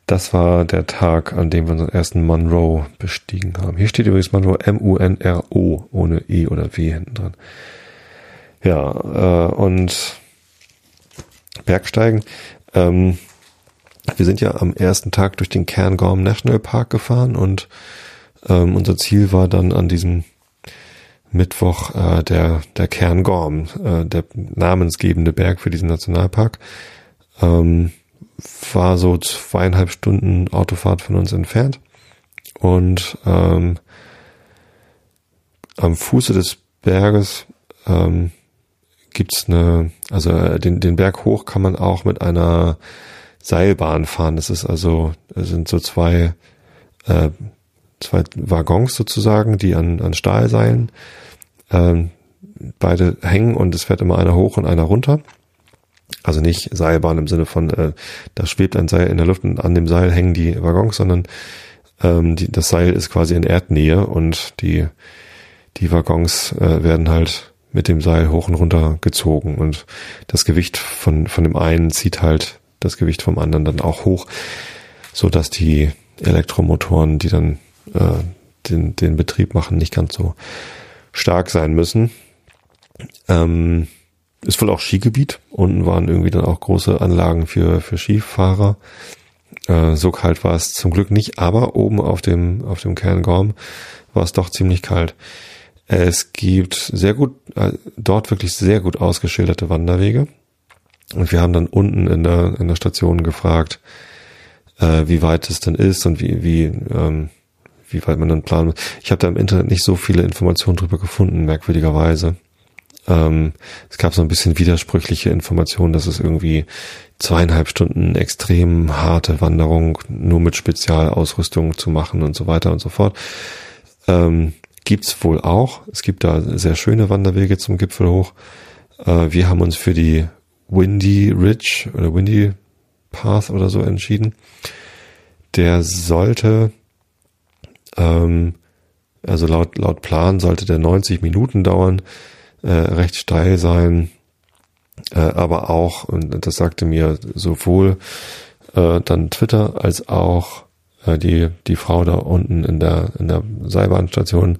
das war der Tag, an dem wir unseren ersten Monroe bestiegen haben. Hier steht übrigens Monroe M-U-N-R-O ohne E oder W hinten dran. Ja, äh, und Bergsteigen. Ähm, wir sind ja am ersten Tag durch den Cairngorm National Park gefahren und ähm, unser Ziel war dann an diesem Mittwoch äh, der, der Cairngorm, äh, der namensgebende Berg für diesen Nationalpark. Ähm, war so zweieinhalb Stunden Autofahrt von uns entfernt. Und ähm, am Fuße des Berges ähm, gibt's eine, also äh, den, den Berg hoch kann man auch mit einer Seilbahn fahren. Das ist also, es sind so zwei, äh, zwei Waggons sozusagen, die an, an Stahlseilen ähm, beide hängen und es fährt immer einer hoch und einer runter. Also nicht Seilbahn im Sinne von, äh, da schwebt ein Seil in der Luft und an dem Seil hängen die Waggons, sondern ähm, die, das Seil ist quasi in Erdnähe und die, die Waggons äh, werden halt mit dem Seil hoch und runter gezogen und das Gewicht von, von dem einen zieht halt das Gewicht vom anderen dann auch hoch, so dass die Elektromotoren, die dann äh, den, den Betrieb machen, nicht ganz so stark sein müssen. Ähm, ist wohl auch Skigebiet. Unten waren irgendwie dann auch große Anlagen für, für Skifahrer. Äh, so kalt war es zum Glück nicht, aber oben auf dem, auf dem Cairngorm war es doch ziemlich kalt. Es gibt sehr gut, äh, dort wirklich sehr gut ausgeschilderte Wanderwege. Und wir haben dann unten in der, in der Station gefragt, äh, wie weit es denn ist und wie, wie, ähm, wie weit man dann planen muss. Ich habe da im Internet nicht so viele Informationen drüber gefunden, merkwürdigerweise. Ähm, es gab so ein bisschen widersprüchliche Informationen, dass es irgendwie zweieinhalb Stunden extrem harte Wanderung nur mit Spezialausrüstung zu machen und so weiter und so fort. Ähm, gibt's wohl auch. Es gibt da sehr schöne Wanderwege zum Gipfel hoch. Äh, wir haben uns für die Windy Ridge oder Windy Path oder so entschieden. Der sollte, ähm, also laut, laut Plan sollte der 90 Minuten dauern, äh, recht steil sein, äh, aber auch, und das sagte mir sowohl äh, dann Twitter als auch äh, die, die Frau da unten in der, in der Seilbahnstation,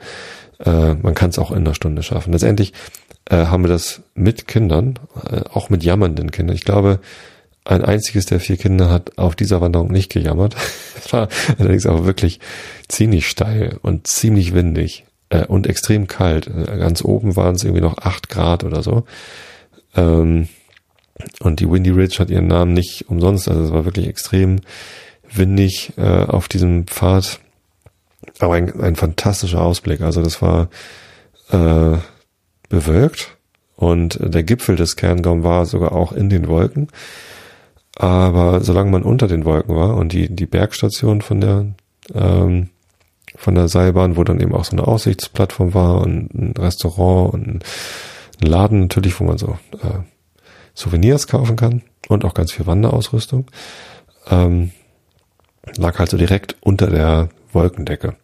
äh, man kann es auch in einer Stunde schaffen. Letztendlich äh, haben wir das mit Kindern, äh, auch mit jammernden Kindern. Ich glaube, ein einziges der vier Kinder hat auf dieser Wanderung nicht gejammert. *laughs* Es war allerdings auch wirklich ziemlich steil und ziemlich windig äh, und extrem kalt. Äh, ganz oben waren es irgendwie noch acht Grad oder so. Ähm, und die Windy Ridge hat ihren Namen nicht umsonst. Also es war wirklich extrem windig äh, auf diesem Pfad. Aber ein, ein fantastischer Ausblick. Also das war äh, bewölkt und der Gipfel des Cairngorm war sogar auch in den Wolken. Aber solange man unter den Wolken war und die, die Bergstation von der, ähm, von der Seilbahn, wo dann eben auch so eine Aussichtsplattform war und ein Restaurant und ein Laden natürlich, wo man so äh, Souvenirs kaufen kann und auch ganz viel Wanderausrüstung. Ähm, lag halt so direkt unter der Wolkendecke.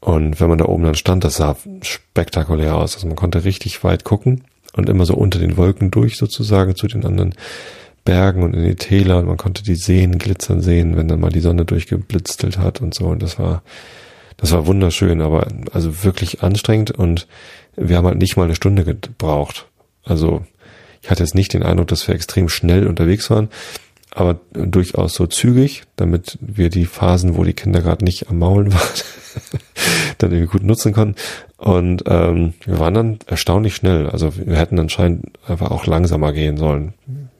Und wenn man da oben dann stand, das sah spektakulär aus. Also man konnte richtig weit gucken und immer so unter den Wolken durch sozusagen zu den anderen Bergen und in die Täler und man konnte die Seen glitzern sehen, wenn dann mal die Sonne durchgeblitztelt hat und so. Und das war, das war wunderschön, aber also wirklich anstrengend und wir haben halt nicht mal eine Stunde gebraucht. Also ich hatte jetzt nicht den Eindruck, dass wir extrem schnell unterwegs waren, aber durchaus so zügig, damit wir die Phasen, wo die Kinder gerade nicht am Maulen *laughs* waren, dann irgendwie gut nutzen konnten. Und ähm, wir waren dann erstaunlich schnell. Also wir hätten anscheinend einfach auch langsamer gehen sollen.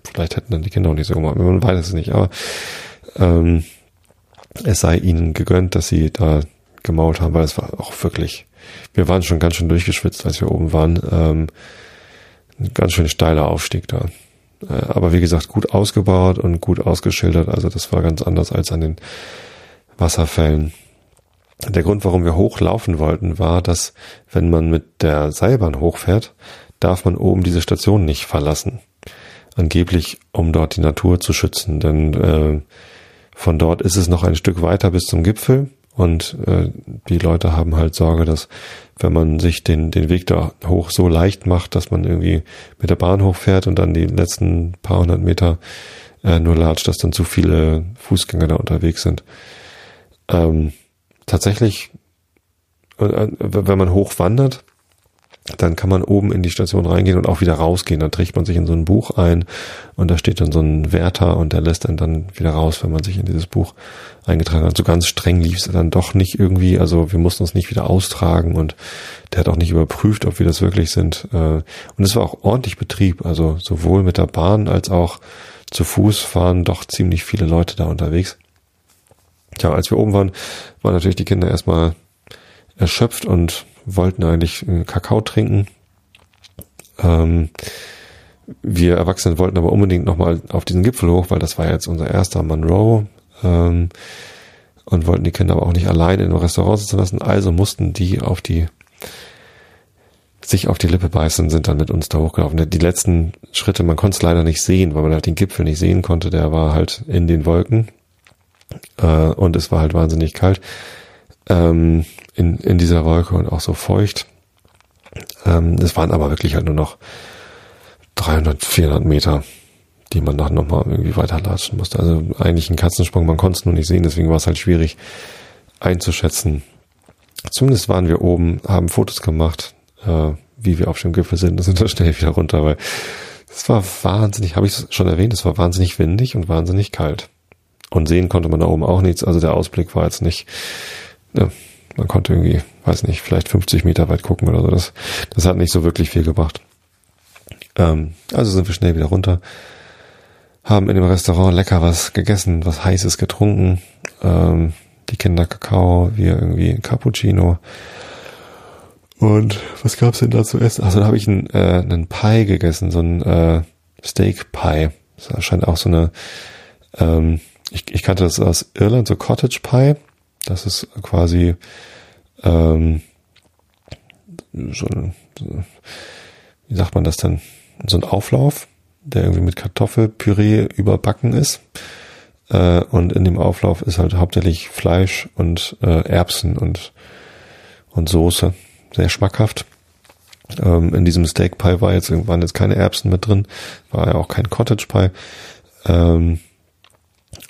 Vielleicht hätten dann die Kinder auch nicht so gemacht. Man weiß es nicht. Aber ähm, es sei ihnen gegönnt, dass sie da gemault haben, weil es war auch wirklich, wir waren schon ganz schön durchgeschwitzt, als wir oben waren. Ähm, ein ganz schön steiler Aufstieg da. Äh, aber wie gesagt, gut ausgebaut und gut ausgeschildert. Also das war ganz anders als an den Wasserfällen. Der Grund, warum wir hochlaufen wollten, war, dass wenn man mit der Seilbahn hochfährt, darf man oben diese Station nicht verlassen. Angeblich, um dort die Natur zu schützen. Denn äh, von dort ist es noch ein Stück weiter bis zum Gipfel und äh, die Leute haben halt Sorge, dass wenn man sich den, den Weg da hoch so leicht macht, dass man irgendwie mit der Bahn hochfährt und dann die letzten paar hundert Meter äh, nur latscht, dass dann zu viele Fußgänger da unterwegs sind. Ähm, tatsächlich, äh, wenn man hochwandert, dann kann man oben in die Station reingehen und auch wieder rausgehen. Dann trägt man sich in so ein Buch ein und da steht dann so ein Wärter und der lässt einen dann wieder raus, wenn man sich in dieses Buch eingetragen hat. So ganz streng lief es dann doch nicht irgendwie. Also wir mussten uns nicht wieder austragen und der hat auch nicht überprüft, ob wir das wirklich sind. Äh, und es war auch ordentlich Betrieb. Also sowohl mit der Bahn als auch zu Fuß waren doch ziemlich viele Leute da unterwegs. Tja, als wir oben waren, waren natürlich die Kinder erstmal erschöpft und wollten eigentlich Kakao trinken. Ähm, wir Erwachsene wollten aber unbedingt nochmal auf diesen Gipfel hoch, weil das war jetzt unser erster Monroe. Ähm, und wollten die Kinder aber auch nicht allein in einem Restaurant sitzen lassen. Also mussten die auf die sich auf die Lippe beißen, sind dann mit uns da hochgelaufen. Die letzten Schritte, man konnte es leider nicht sehen, weil man halt den Gipfel nicht sehen konnte. Der war halt in den Wolken äh, und es war halt wahnsinnig kalt ähm, in, in dieser Wolke und auch so feucht. Ähm, es waren aber wirklich halt nur noch 300, 400 Meter, die man dann nochmal irgendwie weiterlatschen musste. Also eigentlich ein Katzensprung, man konnte es nur nicht sehen, deswegen war es halt schwierig einzuschätzen. Zumindest waren wir oben, haben Fotos gemacht, äh, wie wir auf dem Gipfel sind und sind dann schnell wieder runter, weil es war wahnsinnig, habe ich schon erwähnt, es war wahnsinnig windig und wahnsinnig kalt. Und sehen konnte man da oben auch nichts, also der Ausblick war jetzt nicht ja, man konnte irgendwie, weiß nicht, vielleicht 50 Meter weit gucken oder so. Das, das hat nicht so wirklich viel gebracht. Ähm, also sind wir schnell wieder runter, haben in dem Restaurant lecker was gegessen, was heißes getrunken, ähm, die Kinder Kakao, wir irgendwie Cappuccino. Und was gab's denn da zu essen? Also da habe ich einen, äh, einen Pie gegessen, so ein äh, Steak Pie. Das scheint auch so eine, ähm, ich, ich kannte das aus Irland, so Cottage Pie. Das ist quasi ähm, so, wie sagt man das denn? So ein Auflauf, der irgendwie mit Kartoffelpüree überbacken ist. Äh, und in dem Auflauf ist halt hauptsächlich Fleisch und äh, Erbsen und, und Soße. Sehr schmackhaft. Ähm, in diesem Steak Pie war jetzt, waren jetzt keine Erbsen mit drin, war ja auch kein Cottage Pie. Ähm,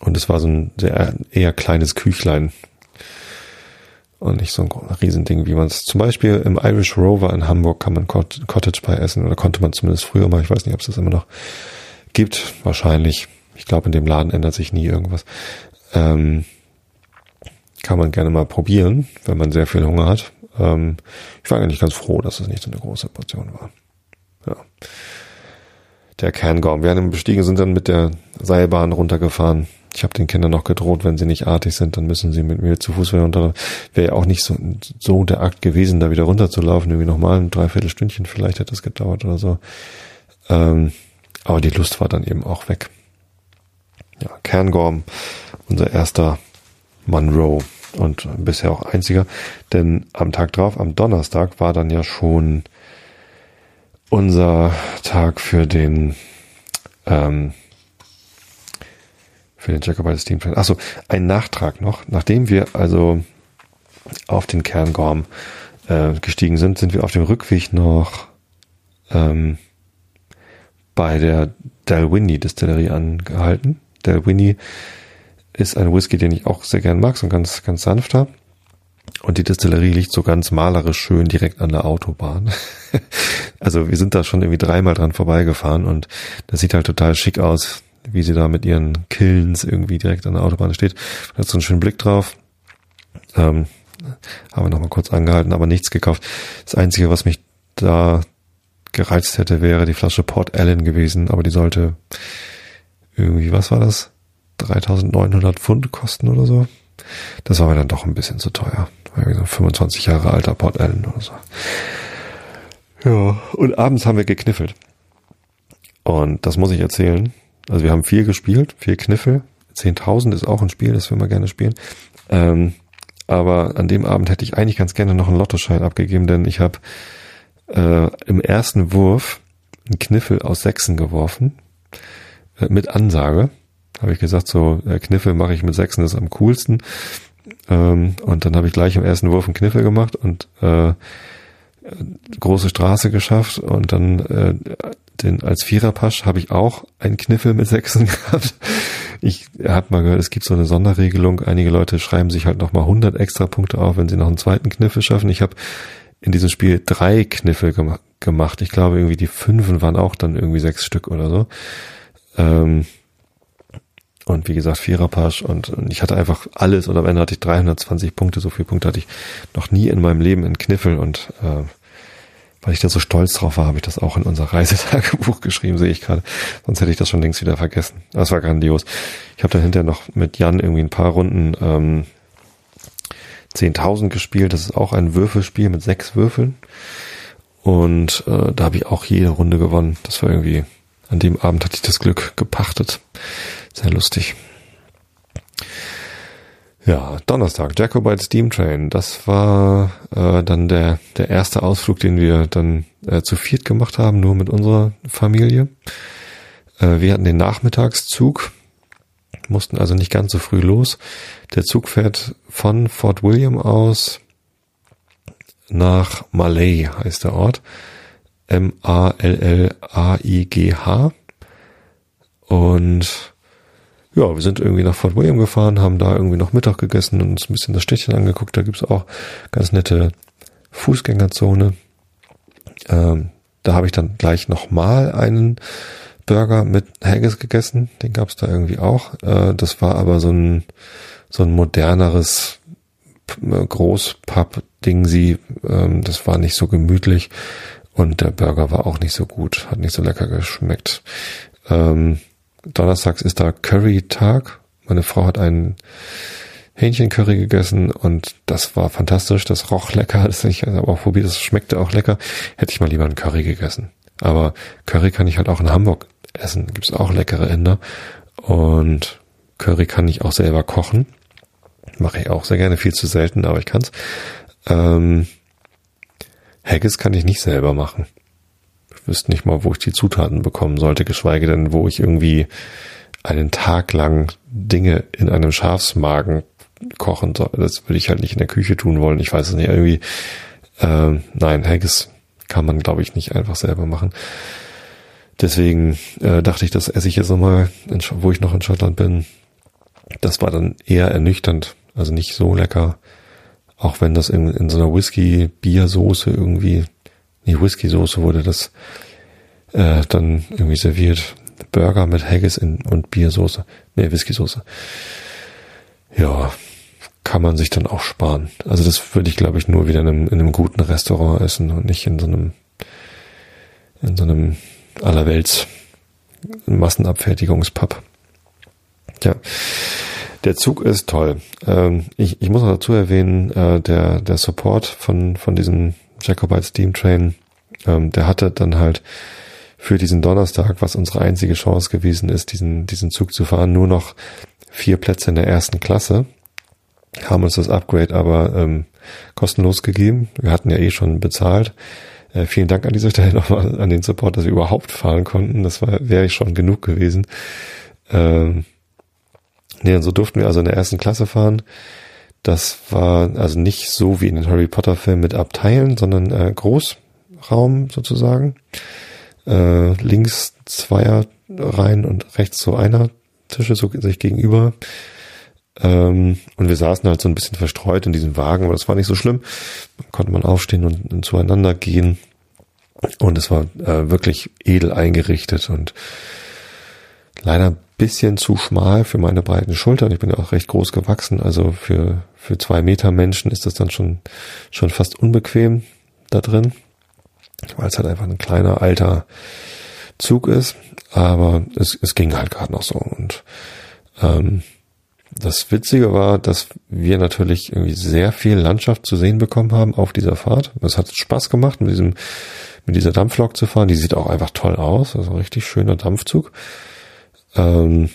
und es war so ein sehr eher kleines Küchlein, und nicht so ein Riesending, wie man es zum Beispiel im Irish Rover in Hamburg kann man Cottage Pie essen oder konnte man zumindest früher mal. Ich weiß nicht, ob es das immer noch gibt. Wahrscheinlich. Ich glaube, in dem Laden ändert sich nie irgendwas. Ähm, kann man gerne mal probieren, wenn man sehr viel Hunger hat. Ähm, ich war eigentlich ganz froh, dass es nicht so eine große Portion war. Der Kerngorm. Wir haben bestiegen, sind dann mit der Seilbahn runtergefahren ich habe den Kindern noch gedroht, wenn sie nicht artig sind, dann müssen sie mit mir zu Fuß wieder runter. Wäre ja auch nicht so, so der Akt gewesen, da wieder runterzulaufen. Irgendwie nochmal ein Dreiviertelstündchen vielleicht hätte es gedauert oder so. Ähm, aber die Lust war dann eben auch weg. Ja, Kerngorm, unser erster Monroe und bisher auch einziger. Denn am Tag drauf, am Donnerstag, war dann ja schon unser Tag für den ähm, für den Jacobite Steam Train. Achso, ein Nachtrag noch. Nachdem wir also auf den Kerngorm äh, gestiegen sind, sind wir auf dem Rückweg noch ähm, bei der Dalwhinnie Distillerie angehalten. Dalwhinnie ist ein Whisky, den ich auch sehr gern mag, so ein ganz, ganz sanfter. Und die Distillerie liegt so ganz malerisch schön direkt an der Autobahn. *laughs* also wir sind da schon irgendwie dreimal dran vorbeigefahren und das sieht halt total schick aus, wie sie da mit ihren Killens irgendwie direkt an der Autobahn steht. Da hat so einen schönen Blick drauf. Ähm, haben wir nochmal kurz angehalten, aber nichts gekauft. Das Einzige, was mich da gereizt hätte, wäre die Flasche Port Allen gewesen, aber die sollte irgendwie, was war das? 3900 Pfund kosten oder so. Das war mir dann doch ein bisschen zu teuer. Irgendwie so 25 Jahre alter Port Allen oder so. Ja, und abends haben wir gekniffelt. Und das muss ich erzählen. Also wir haben viel gespielt, viel Kniffel. 10.000 ist auch ein Spiel, das wir mal gerne spielen. Ähm, aber an dem Abend hätte ich eigentlich ganz gerne noch einen Lottoschein abgegeben, denn ich habe äh, im ersten Wurf einen Kniffel aus Sechsen geworfen. Äh, mit Ansage. Habe ich gesagt, so äh, Kniffel mache ich mit Sechsen, das ist am coolsten. Ähm, und dann habe ich gleich im ersten Wurf einen Kniffel gemacht und äh, große Straße geschafft und dann äh, den als Viererpasch habe ich auch einen Kniffel mit Sechsen *laughs* gehabt. Ich habe mal gehört, es gibt so eine Sonderregelung. Einige Leute schreiben sich halt nochmal 100 extra Punkte auf, wenn sie noch einen zweiten Kniffel schaffen. Ich habe in diesem Spiel drei Kniffel gem gemacht. Ich glaube irgendwie die Fünfen waren auch dann irgendwie sechs Stück oder so. Ähm, und wie gesagt, Viererpasch und, und ich hatte einfach alles und am Ende hatte ich 320 Punkte. So viele Punkte hatte ich noch nie in meinem Leben in Kniffel und äh, weil ich da so stolz drauf war, habe ich das auch in unser *laughs* Reisetagebuch geschrieben, sehe ich gerade. Sonst hätte ich das schon längst wieder vergessen. Das war grandios. Ich habe dann hinterher noch mit Jan irgendwie ein paar Runden ähm, 10.000 gespielt. Das ist auch ein Würfelspiel mit sechs Würfeln. Und äh, da habe ich auch jede Runde gewonnen. Das war irgendwie, an dem Abend hatte ich das Glück gepachtet. Sehr lustig. Ja, Donnerstag, Jacobite Steam Train. Das war äh, dann der, der erste Ausflug, den wir dann äh, zu viert gemacht haben, nur mit unserer Familie. Äh, wir hatten den Nachmittagszug, mussten also nicht ganz so früh los. Der Zug fährt von Fort William aus nach Malay, heißt der Ort. M-A-L-L-A-I-G-H. Und ja, wir sind irgendwie nach Fort William gefahren, haben da irgendwie noch Mittag gegessen und uns ein bisschen das Städtchen angeguckt. Da gibt's auch ganz nette Fußgängerzone. Ähm, da habe ich dann gleich nochmal einen Burger mit Haggis gegessen. Den gab's da irgendwie auch. Äh, das war aber so ein, so ein moderneres äh, Großpub-Ding. Ähm, das war nicht so gemütlich und der Burger war auch nicht so gut, hat nicht so lecker geschmeckt. Ähm, donnerstags ist da Curry-Tag. Meine Frau hat einen Hähnchencurry gegessen und das war fantastisch. Das roch lecker. *laughs* Das ich habe auch probiert. Das schmeckte auch lecker. Hätte ich mal lieber einen Curry gegessen. Aber Curry kann ich halt auch in Hamburg essen. Gibt's auch leckere Inder. Und Curry kann ich auch selber kochen. Mache ich auch sehr gerne, viel zu selten, aber ich kann's. Ähm, Haggis kann ich nicht selber machen wüsste nicht mal, wo ich die Zutaten bekommen sollte, geschweige denn, wo ich irgendwie einen Tag lang Dinge in einem Schafsmagen kochen soll. Das würde ich halt nicht in der Küche tun wollen. Ich weiß es nicht. Irgendwie, äh, nein, Haggis kann man, glaube ich, nicht einfach selber machen. Deswegen äh, dachte ich, das esse ich jetzt nochmal, wo ich noch in Schottland bin. Das war dann eher ernüchternd, also nicht so lecker. Auch wenn das in, in so einer Whisky-Biersoße irgendwie nee, Whisky-Soße wurde das äh, dann irgendwie serviert. Burger mit Haggis in, und Biersoße. Nee, Whisky-Soße. Ja, kann man sich dann auch sparen. Also das würde ich, glaube ich, nur wieder in einem, in einem guten Restaurant essen und nicht in so einem, in so einem allerwelts Massenabfertigungspub. Ja. Der Zug ist toll. Ähm, ich, ich muss noch dazu erwähnen, äh, der, der Support von, von diesem Jacobite Steam Train, ähm, der hatte dann halt für diesen Donnerstag, was unsere einzige Chance gewesen ist, diesen, diesen Zug zu fahren, nur noch vier Plätze in der ersten Klasse. Haben uns das Upgrade aber ähm, kostenlos gegeben. Wir hatten ja eh schon bezahlt. Äh, vielen Dank an dieser Stelle *laughs* nochmal an den Support, dass wir überhaupt fahren konnten. Das wäre schon genug gewesen. Ähm, nee, und so durften wir also in der ersten Klasse fahren. Das war also nicht so wie in den Harry Potter Filmen mit Abteilen, sondern äh, Großraum sozusagen. Äh, links zweier Reihen und rechts so einer Tische so sich gegenüber. Ähm, und wir saßen halt so ein bisschen verstreut in diesem Wagen, aber das war nicht so schlimm. Dann konnte man aufstehen und, und zueinander gehen. Und es war äh, wirklich edel eingerichtet und leider bisschen zu schmal für meine breiten Schultern. Ich bin ja auch recht groß gewachsen, also für, für zwei Meter Menschen ist das dann schon, schon fast unbequem da drin, weil es halt einfach ein kleiner alter Zug ist. Aber es, es ging halt gerade noch so. Und ähm, das Witzige war, dass wir natürlich irgendwie sehr viel Landschaft zu sehen bekommen haben auf dieser Fahrt. Es hat Spaß gemacht, mit diesem, mit dieser Dampflok zu fahren. Die sieht auch einfach toll aus. Also ein richtig schöner Dampfzug. Ähm,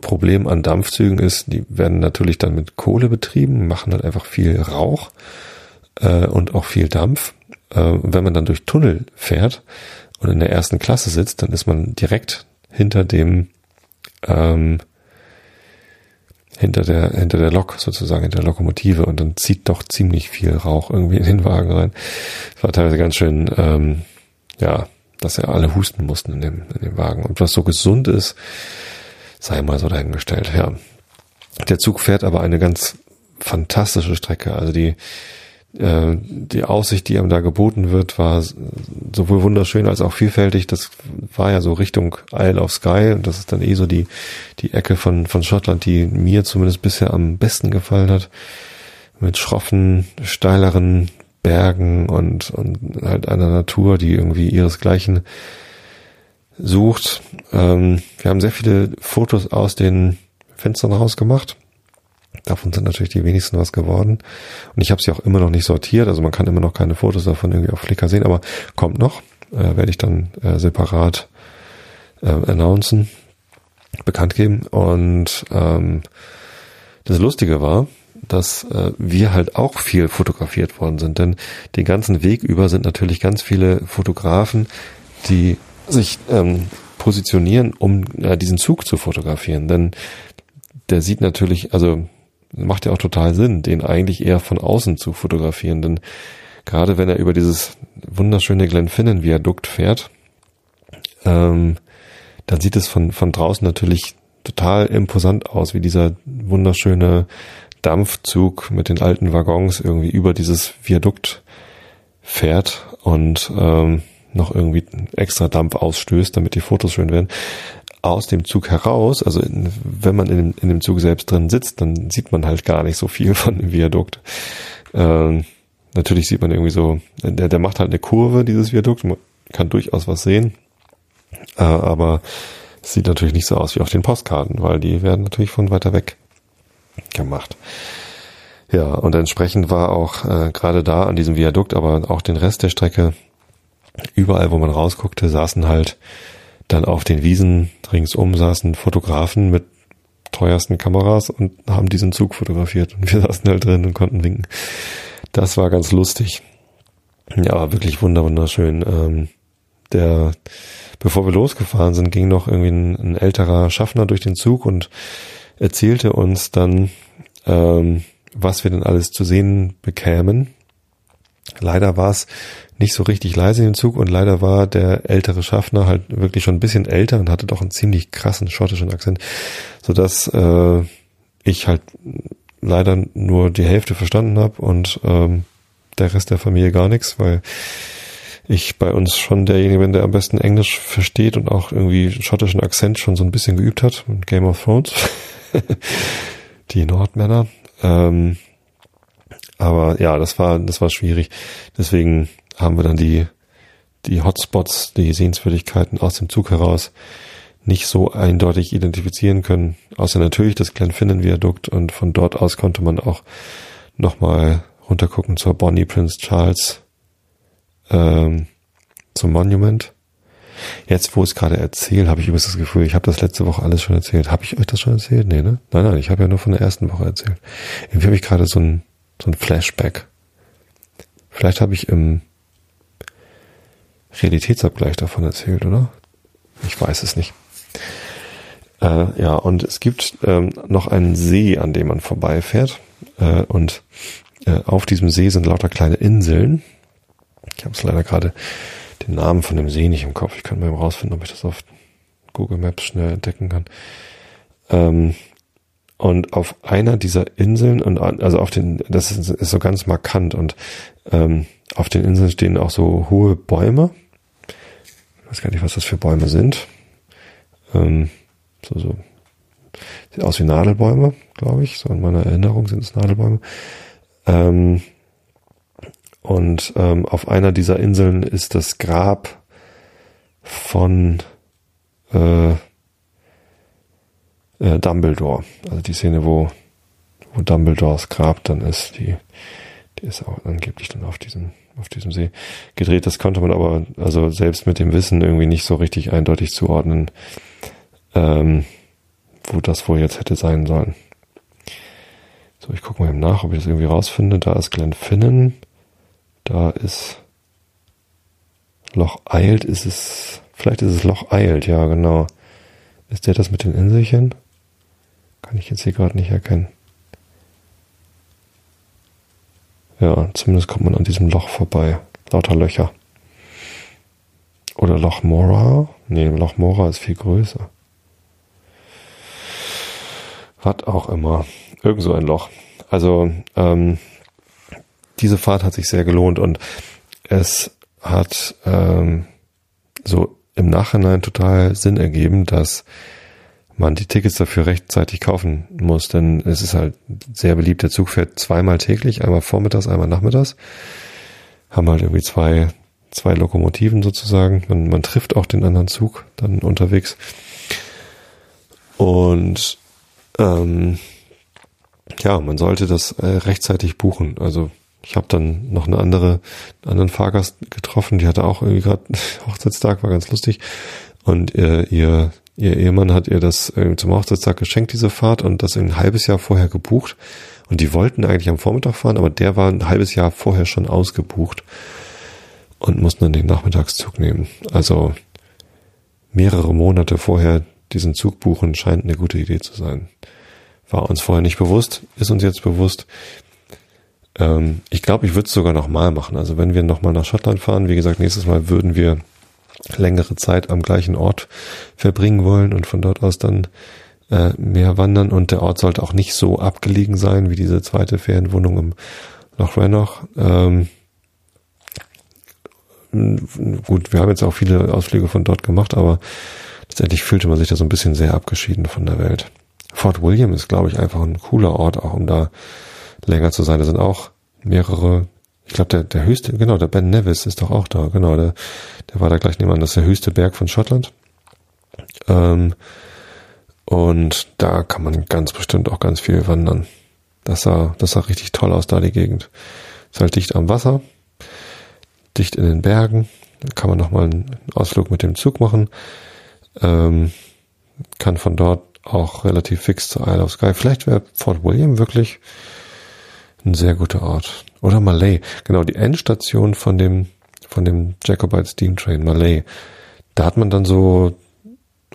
Problem an Dampfzügen ist, die werden natürlich dann mit Kohle betrieben, machen halt einfach viel Rauch äh, und auch viel Dampf. Äh, wenn man dann durch Tunnel fährt und in der ersten Klasse sitzt, dann ist man direkt hinter dem ähm, hinter der hinter der Lok sozusagen hinter der Lokomotive und dann zieht doch ziemlich viel Rauch irgendwie in den Wagen rein. Das war teilweise ganz schön ja ja dass ja alle husten mussten in dem, in dem Wagen. Und was so gesund ist, sei mal so dahingestellt. Ja. Der Zug fährt aber eine ganz fantastische Strecke. Also die, äh, die Aussicht, die einem da geboten wird, war sowohl wunderschön als auch vielfältig. Das war ja so Richtung Isle of Skye und das ist dann eh so die, die Ecke von, von Schottland, die mir zumindest bisher am besten gefallen hat. Mit schroffen, steileren Bergen und, und halt einer Natur, die irgendwie ihresgleichen sucht. Ähm, wir haben sehr viele Fotos aus den Fenstern rausgemacht. Davon sind natürlich die wenigsten was geworden. Und ich habe sie auch immer noch nicht sortiert. Also man kann immer noch keine Fotos davon irgendwie auf Flickr sehen, aber kommt noch. Äh, Werde ich dann äh, separat äh, announcen, bekannt geben. Und ähm, das Lustige war, dass äh, wir halt auch viel fotografiert worden sind. Denn den ganzen Weg über sind natürlich ganz viele Fotografen, die sich ähm, positionieren, um äh, diesen Zug zu fotografieren. Denn der sieht natürlich, also macht ja auch total Sinn, den eigentlich eher von außen zu fotografieren. Denn gerade wenn er über dieses wunderschöne Glenfinnan-Viadukt fährt, ähm, dann sieht es von, von draußen natürlich total imposant aus, wie dieser wunderschöne Dampfzug mit den alten Waggons irgendwie über dieses Viadukt fährt und ähm, noch irgendwie extra Dampf ausstößt, damit die Fotos schön werden. Aus dem Zug heraus, also in, wenn man in dem, in dem Zug selbst drin sitzt, dann sieht man halt gar nicht so viel von dem Viadukt. Ähm, natürlich sieht man irgendwie so, der, der macht halt eine Kurve, dieses Viadukt, man kann durchaus was sehen, äh, aber es sieht natürlich nicht so aus wie auf den Postkarten, weil die werden natürlich von weiter weg gemacht. Ja, und entsprechend war auch äh, gerade da an diesem Viadukt, aber auch den Rest der Strecke, überall, wo man rausguckte, saßen halt dann auf den Wiesen ringsum saßen Fotografen mit teuersten Kameras und haben diesen Zug fotografiert. Und wir *laughs* saßen halt drin und konnten winken. Das war ganz lustig. Ja, wirklich wunderschön. Ähm, der, bevor wir losgefahren sind, ging noch irgendwie ein, ein älterer Schaffner durch den Zug und erzählte uns dann, ähm, was wir denn alles zu sehen bekämen. Leider war es nicht so richtig leise im Zug und leider war der ältere Schaffner halt wirklich schon ein bisschen älter und hatte doch einen ziemlich krassen schottischen Akzent, so dass äh, ich halt leider nur die Hälfte verstanden habe und ähm, der Rest der Familie gar nichts, weil ich bei uns schon derjenige bin, der am besten Englisch versteht und auch irgendwie schottischen Akzent schon so ein bisschen geübt hat. Game of Thrones. *laughs* *laughs* die Nordmänner. Ähm, aber ja, das war, das war schwierig. Deswegen haben wir dann die, die Hotspots, die Sehenswürdigkeiten aus dem Zug heraus nicht so eindeutig identifizieren können. Außer natürlich das Glenfinnan-Viadukt und von dort aus konnte man auch nochmal runtergucken zur Bonnie Prince Charles, ähm, zum Monument. Jetzt, wo ich es gerade erzähle, habe ich übrigens das Gefühl, ich habe das letzte Woche alles schon erzählt. Habe ich euch das schon erzählt? Nee, ne? Nein, nein, ich habe ja nur von der ersten Woche erzählt. Irgendwie habe ich gerade so ein, so ein Flashback. Vielleicht habe ich im Realitätsabgleich davon erzählt, oder? Ich weiß es nicht. Äh, ja, und es gibt ähm, noch einen See, an dem man vorbeifährt. Äh, und äh, auf diesem See sind lauter kleine Inseln. Ich habe es leider gerade den Namen von dem See nicht im Kopf. Ich kann mal rausfinden, ob ich das auf Google Maps schnell entdecken kann. Ähm, und auf einer dieser Inseln und also auf den, das ist, ist so ganz markant und ähm, auf den Inseln stehen auch so hohe Bäume. Ich weiß gar nicht, was das für Bäume sind. Ähm, so, so. Sieht aus wie Nadelbäume, glaube ich. So in meiner Erinnerung sind es Nadelbäume. Ähm, und ähm, auf einer dieser Inseln ist das Grab von äh, äh, Dumbledore. Also die Szene, wo, wo Dumbledores Grab dann ist, die, die ist auch angeblich dann auf diesem, auf diesem See gedreht. Das konnte man aber, also selbst mit dem Wissen irgendwie nicht so richtig eindeutig zuordnen, ähm, wo das wohl jetzt hätte sein sollen. So, ich gucke mal eben nach, ob ich das irgendwie rausfinde. Da ist Glenfinnan. Da ist Loch Eilt. Ist es, vielleicht ist es Loch Eilt, ja, genau. Ist der das mit den Inselchen? Kann ich jetzt hier gerade nicht erkennen. Ja, zumindest kommt man an diesem Loch vorbei. Lauter Löcher. Oder Loch Mora? Nee, Loch Mora ist viel größer. Was auch immer. Irgend so ein Loch. Also, ähm, diese Fahrt hat sich sehr gelohnt und es hat ähm, so im Nachhinein total Sinn ergeben, dass man die Tickets dafür rechtzeitig kaufen muss, denn es ist halt sehr beliebt. Der Zug fährt zweimal täglich, einmal vormittags, einmal nachmittags. Haben halt irgendwie zwei, zwei Lokomotiven sozusagen. Man, man trifft auch den anderen Zug dann unterwegs. Und ähm, ja, man sollte das äh, rechtzeitig buchen. Also ich habe dann noch eine andere, einen anderen Fahrgast getroffen, die hatte auch irgendwie gerade *laughs* Hochzeitstag, war ganz lustig. Und äh, ihr Ihr Ehemann hat ihr das äh, zum Hochzeitstag geschenkt, diese Fahrt, und das ein halbes Jahr vorher gebucht. Und die wollten eigentlich am Vormittag fahren, aber der war ein halbes Jahr vorher schon ausgebucht und mussten dann den Nachmittagszug nehmen. Also mehrere Monate vorher diesen Zug buchen scheint eine gute Idee zu sein. War uns vorher nicht bewusst, ist uns jetzt bewusst. Ähm, ich glaube, ich würde es sogar nochmal machen. Also wenn wir nochmal nach Schottland fahren, wie gesagt, nächstes Mal würden wir längere Zeit am gleichen Ort verbringen wollen und von dort aus dann äh, mehr wandern. Und der Ort sollte auch nicht so abgelegen sein wie diese zweite Ferienwohnung im Loch Rannoch. Ähm, gut, wir haben jetzt auch viele Ausflüge von dort gemacht, aber letztendlich fühlte man sich da so ein bisschen sehr abgeschieden von der Welt. Fort William ist, glaube ich, einfach ein cooler Ort, auch um da länger zu sein. Da sind auch mehrere ich glaube, der, der höchste, genau, der Ben Nevis ist doch auch da, genau, der, der war da gleich nebenan, das ist der höchste Berg von Schottland. Ähm, und da kann man ganz bestimmt auch ganz viel wandern. Das sah, das sah richtig toll aus, da die Gegend. Ist halt dicht am Wasser, dicht in den Bergen. Da kann man nochmal einen Ausflug mit dem Zug machen. Ähm, kann von dort auch relativ fix zur Isle of Skye. Vielleicht wäre Fort William wirklich ein sehr guter Ort. Oder Malay. Genau, die Endstation von dem, von dem Jacobite Steam Train, Malay. Da hat man dann so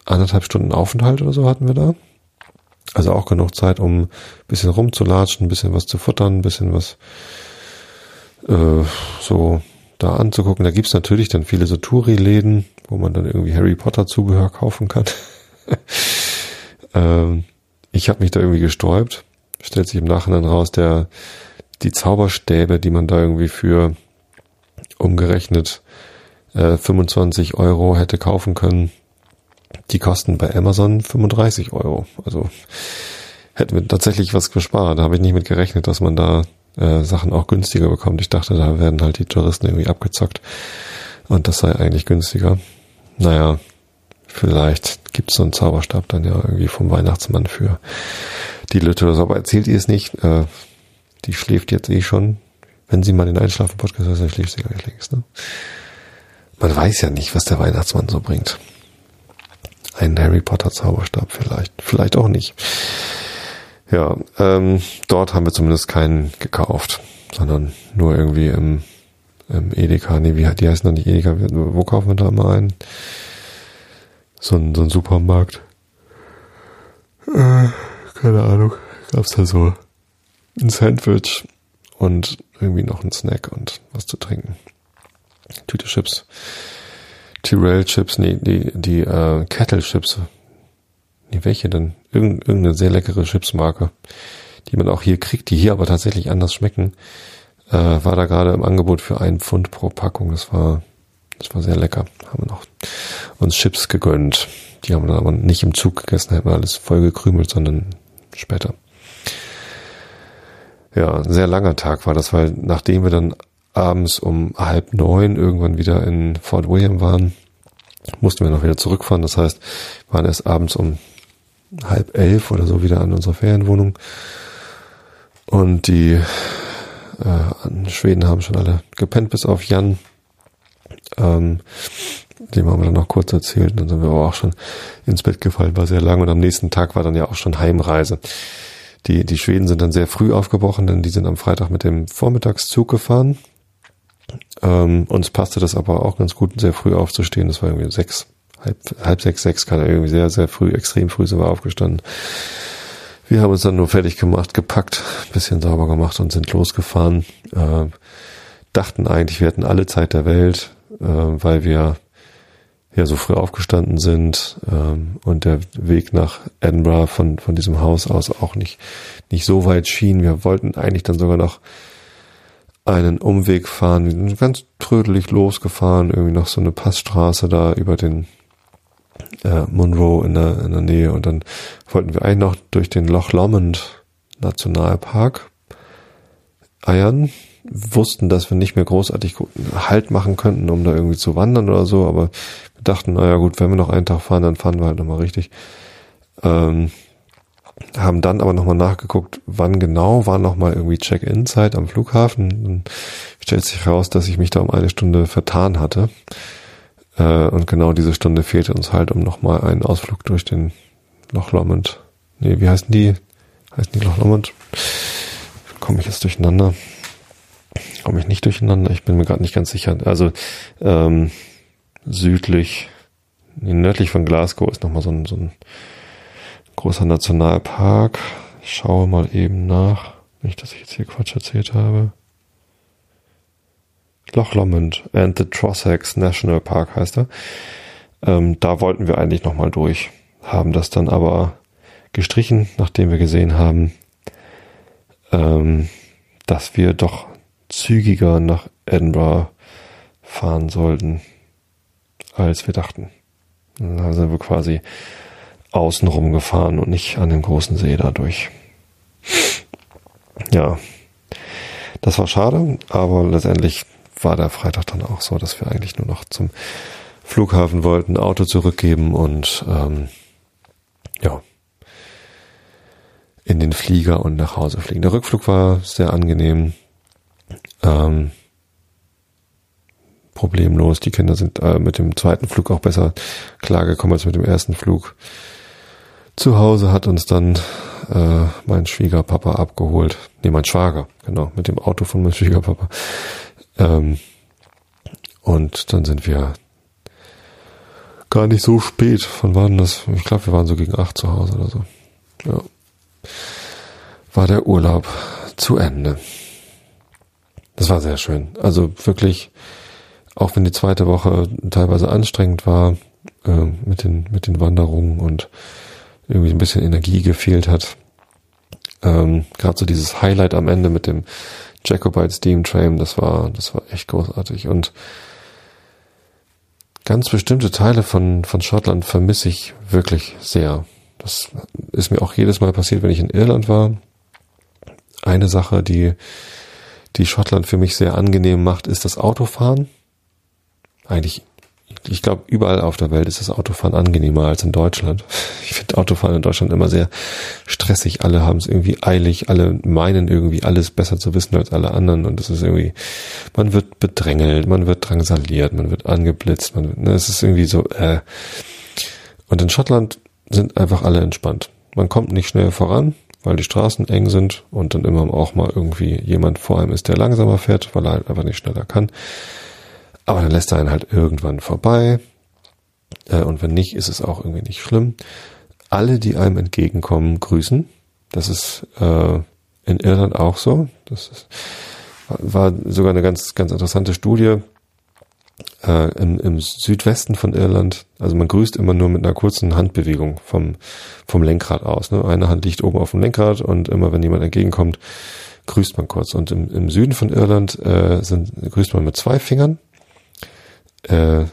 anderthalb Stunden Aufenthalt oder so hatten wir da. Also auch genug Zeit, um ein bisschen rumzulatschen, ein bisschen was zu futtern, ein bisschen was äh, so da anzugucken. Da gibt's natürlich dann viele so Touri-Läden, wo man dann irgendwie Harry Potter Zubehör kaufen kann. *laughs* ähm, ich habe mich da irgendwie gesträubt. Stellt sich im Nachhinein raus, der die Zauberstäbe, die man da irgendwie für umgerechnet äh, 25 Euro hätte kaufen können, die kosten bei Amazon 35 Euro. Also hätten wir tatsächlich was gespart. Da habe ich nicht mit gerechnet, dass man da äh, Sachen auch günstiger bekommt. Ich dachte, da werden halt die Touristen irgendwie abgezockt und das sei eigentlich günstiger. Naja, vielleicht gibt's so einen Zauberstab dann ja irgendwie vom Weihnachtsmann für die Lütte oder so, aber erzählt ihr es nicht. Äh, die schläft jetzt eh schon. Wenn sie mal den Einschlafen-Podcast hört, dann schläft sie gleich längst. Ne? Man weiß ja nicht, was der Weihnachtsmann so bringt. Ein Harry Potter Zauberstab vielleicht. Vielleicht auch nicht. Ja, ähm, dort haben wir zumindest keinen gekauft, sondern nur irgendwie im, im Edeka. Nee, wie die heißen dann nicht Edeka? Wo kaufen wir da mal ein? So ein, so ein Supermarkt. Äh, keine Ahnung. Gab's da so ein Sandwich und irgendwie noch ein Snack und was zu trinken. Tüte Chips. Tyrell Chips, nee, die, die äh, Kettle Chips. Nee, welche denn? Irgend, irgendeine sehr leckere Chipsmarke, die man auch hier kriegt, die hier aber tatsächlich anders schmecken. Äh, war da gerade im Angebot für einen Pfund pro Packung. Das war, das war sehr lecker. Haben wir noch uns Chips gegönnt. Die haben wir dann aber nicht im Zug gegessen, hätten wir alles voll gekrümelt, sondern später. Ja, ein sehr langer Tag war das, weil nachdem wir dann abends um halb neun irgendwann wieder in Fort William waren, mussten wir noch wieder zurückfahren. Das heißt, waren erst abends um halb elf oder so wieder an unserer Ferienwohnung. Und die äh, Schweden haben schon alle gepennt, bis auf Jan. Ähm, dem haben wir dann noch kurz erzählt. Dann sind wir aber auch schon ins Bett gefallen, war sehr lang. Und am nächsten Tag war dann ja auch schon Heimreise. Die, die Schweden sind dann sehr früh aufgebrochen, denn die sind am Freitag mit dem Vormittagszug gefahren. Ähm, uns passte das aber auch ganz gut, sehr früh aufzustehen. Das war irgendwie sechs, halb, halb sechs, sechs, kann irgendwie sehr, sehr früh, extrem früh sind wir aufgestanden. Wir haben uns dann nur fertig gemacht, gepackt, bisschen sauber gemacht und sind losgefahren. Äh, dachten eigentlich, wir hätten alle Zeit der Welt, äh, weil wir ja so früh aufgestanden sind ähm, und der Weg nach Edinburgh von von diesem Haus aus auch nicht nicht so weit schien. Wir wollten eigentlich dann sogar noch einen Umweg fahren, wir sind ganz trödelig losgefahren, irgendwie noch so eine Passstraße da über den äh, Monroe in der, in der Nähe. Und dann wollten wir eigentlich noch durch den Loch Lomond Nationalpark eiern, wussten, dass wir nicht mehr großartig Halt machen könnten, um da irgendwie zu wandern oder so, aber dachten, naja gut, wenn wir noch einen Tag fahren, dann fahren wir halt nochmal richtig. Ähm, haben dann aber nochmal nachgeguckt, wann genau war nochmal irgendwie Check-in-Zeit am Flughafen. Dann stellt sich heraus, dass ich mich da um eine Stunde vertan hatte. Äh, und genau diese Stunde fehlte uns halt, um nochmal einen Ausflug durch den Loch Lomond. Nee, wie heißen die? Heißen die Loch Lomond? Komme ich jetzt durcheinander? Komme ich nicht durcheinander? Ich bin mir gerade nicht ganz sicher. Also ähm, südlich, nördlich von Glasgow ist nochmal so ein, so ein großer Nationalpark. Ich schaue mal eben nach. Nicht, dass ich jetzt hier Quatsch erzählt habe. Loch Lomond and the Trossachs National Park heißt er. Ähm, da wollten wir eigentlich nochmal durch. Haben das dann aber gestrichen, nachdem wir gesehen haben, ähm, dass wir doch zügiger nach Edinburgh fahren sollten, als wir dachten. Dann sind wir quasi außenrum gefahren und nicht an dem großen See dadurch. Ja, das war schade, aber letztendlich war der Freitag dann auch so, dass wir eigentlich nur noch zum Flughafen wollten, Auto zurückgeben und ähm, ja in den Flieger und nach Hause fliegen. Der Rückflug war sehr angenehm, ähm, problemlos. Die Kinder sind äh, mit dem zweiten Flug auch besser klargekommen als mit dem ersten Flug. Zu Hause hat uns dann äh, mein Schwiegerpapa abgeholt. Nee, mein Schwager, genau, mit dem Auto von meinem *laughs* Schwiegerpapa. Ähm, und dann sind wir gar nicht so spät. Wann waren das? Ich glaube, wir waren so gegen acht zu Hause oder so. Ja. War der Urlaub zu Ende. Das war sehr schön. Also wirklich, auch wenn die zweite Woche teilweise anstrengend war, äh, mit den, mit den Wanderungen und irgendwie ein bisschen Energie gefehlt hat. Ähm, Gerade so dieses Highlight am Ende mit dem Jacobite Steam Train, das war, das war echt großartig. Und ganz bestimmte Teile von, von Schottland vermisse ich wirklich sehr. Das ist mir auch jedes Mal passiert, wenn ich in Irland war. Eine Sache, die, die Schottland für mich sehr angenehm macht, ist das Autofahren. Eigentlich ich glaube, überall auf der Welt ist das Autofahren angenehmer als in Deutschland. Ich finde Autofahren in Deutschland immer sehr stressig. Alle haben es irgendwie eilig, alle meinen irgendwie alles besser zu wissen als alle anderen und es ist irgendwie, man wird bedrängelt, man wird drangsaliert, man wird angeblitzt, man wird, ne, es ist irgendwie so, äh. Und in Schottland sind einfach alle entspannt. Man kommt nicht schnell voran, weil die Straßen eng sind und dann immer auch mal irgendwie jemand vor einem ist, der langsamer fährt, weil er halt einfach nicht schneller kann. Aber dann lässt er einen halt irgendwann vorbei. Äh, und wenn nicht, ist es auch irgendwie nicht schlimm. Alle, die einem entgegenkommen, grüßen. Das ist äh, in Irland auch so. Das ist, war sogar eine ganz, ganz interessante Studie äh, im, im Südwesten von Irland. Also man grüßt immer nur mit einer kurzen Handbewegung vom, vom Lenkrad aus. Ne? Eine Hand liegt oben auf dem Lenkrad und immer wenn jemand entgegenkommt, grüßt man kurz. Und im, im Süden von Irland äh, sind, grüßt man mit zwei Fingern. Äh,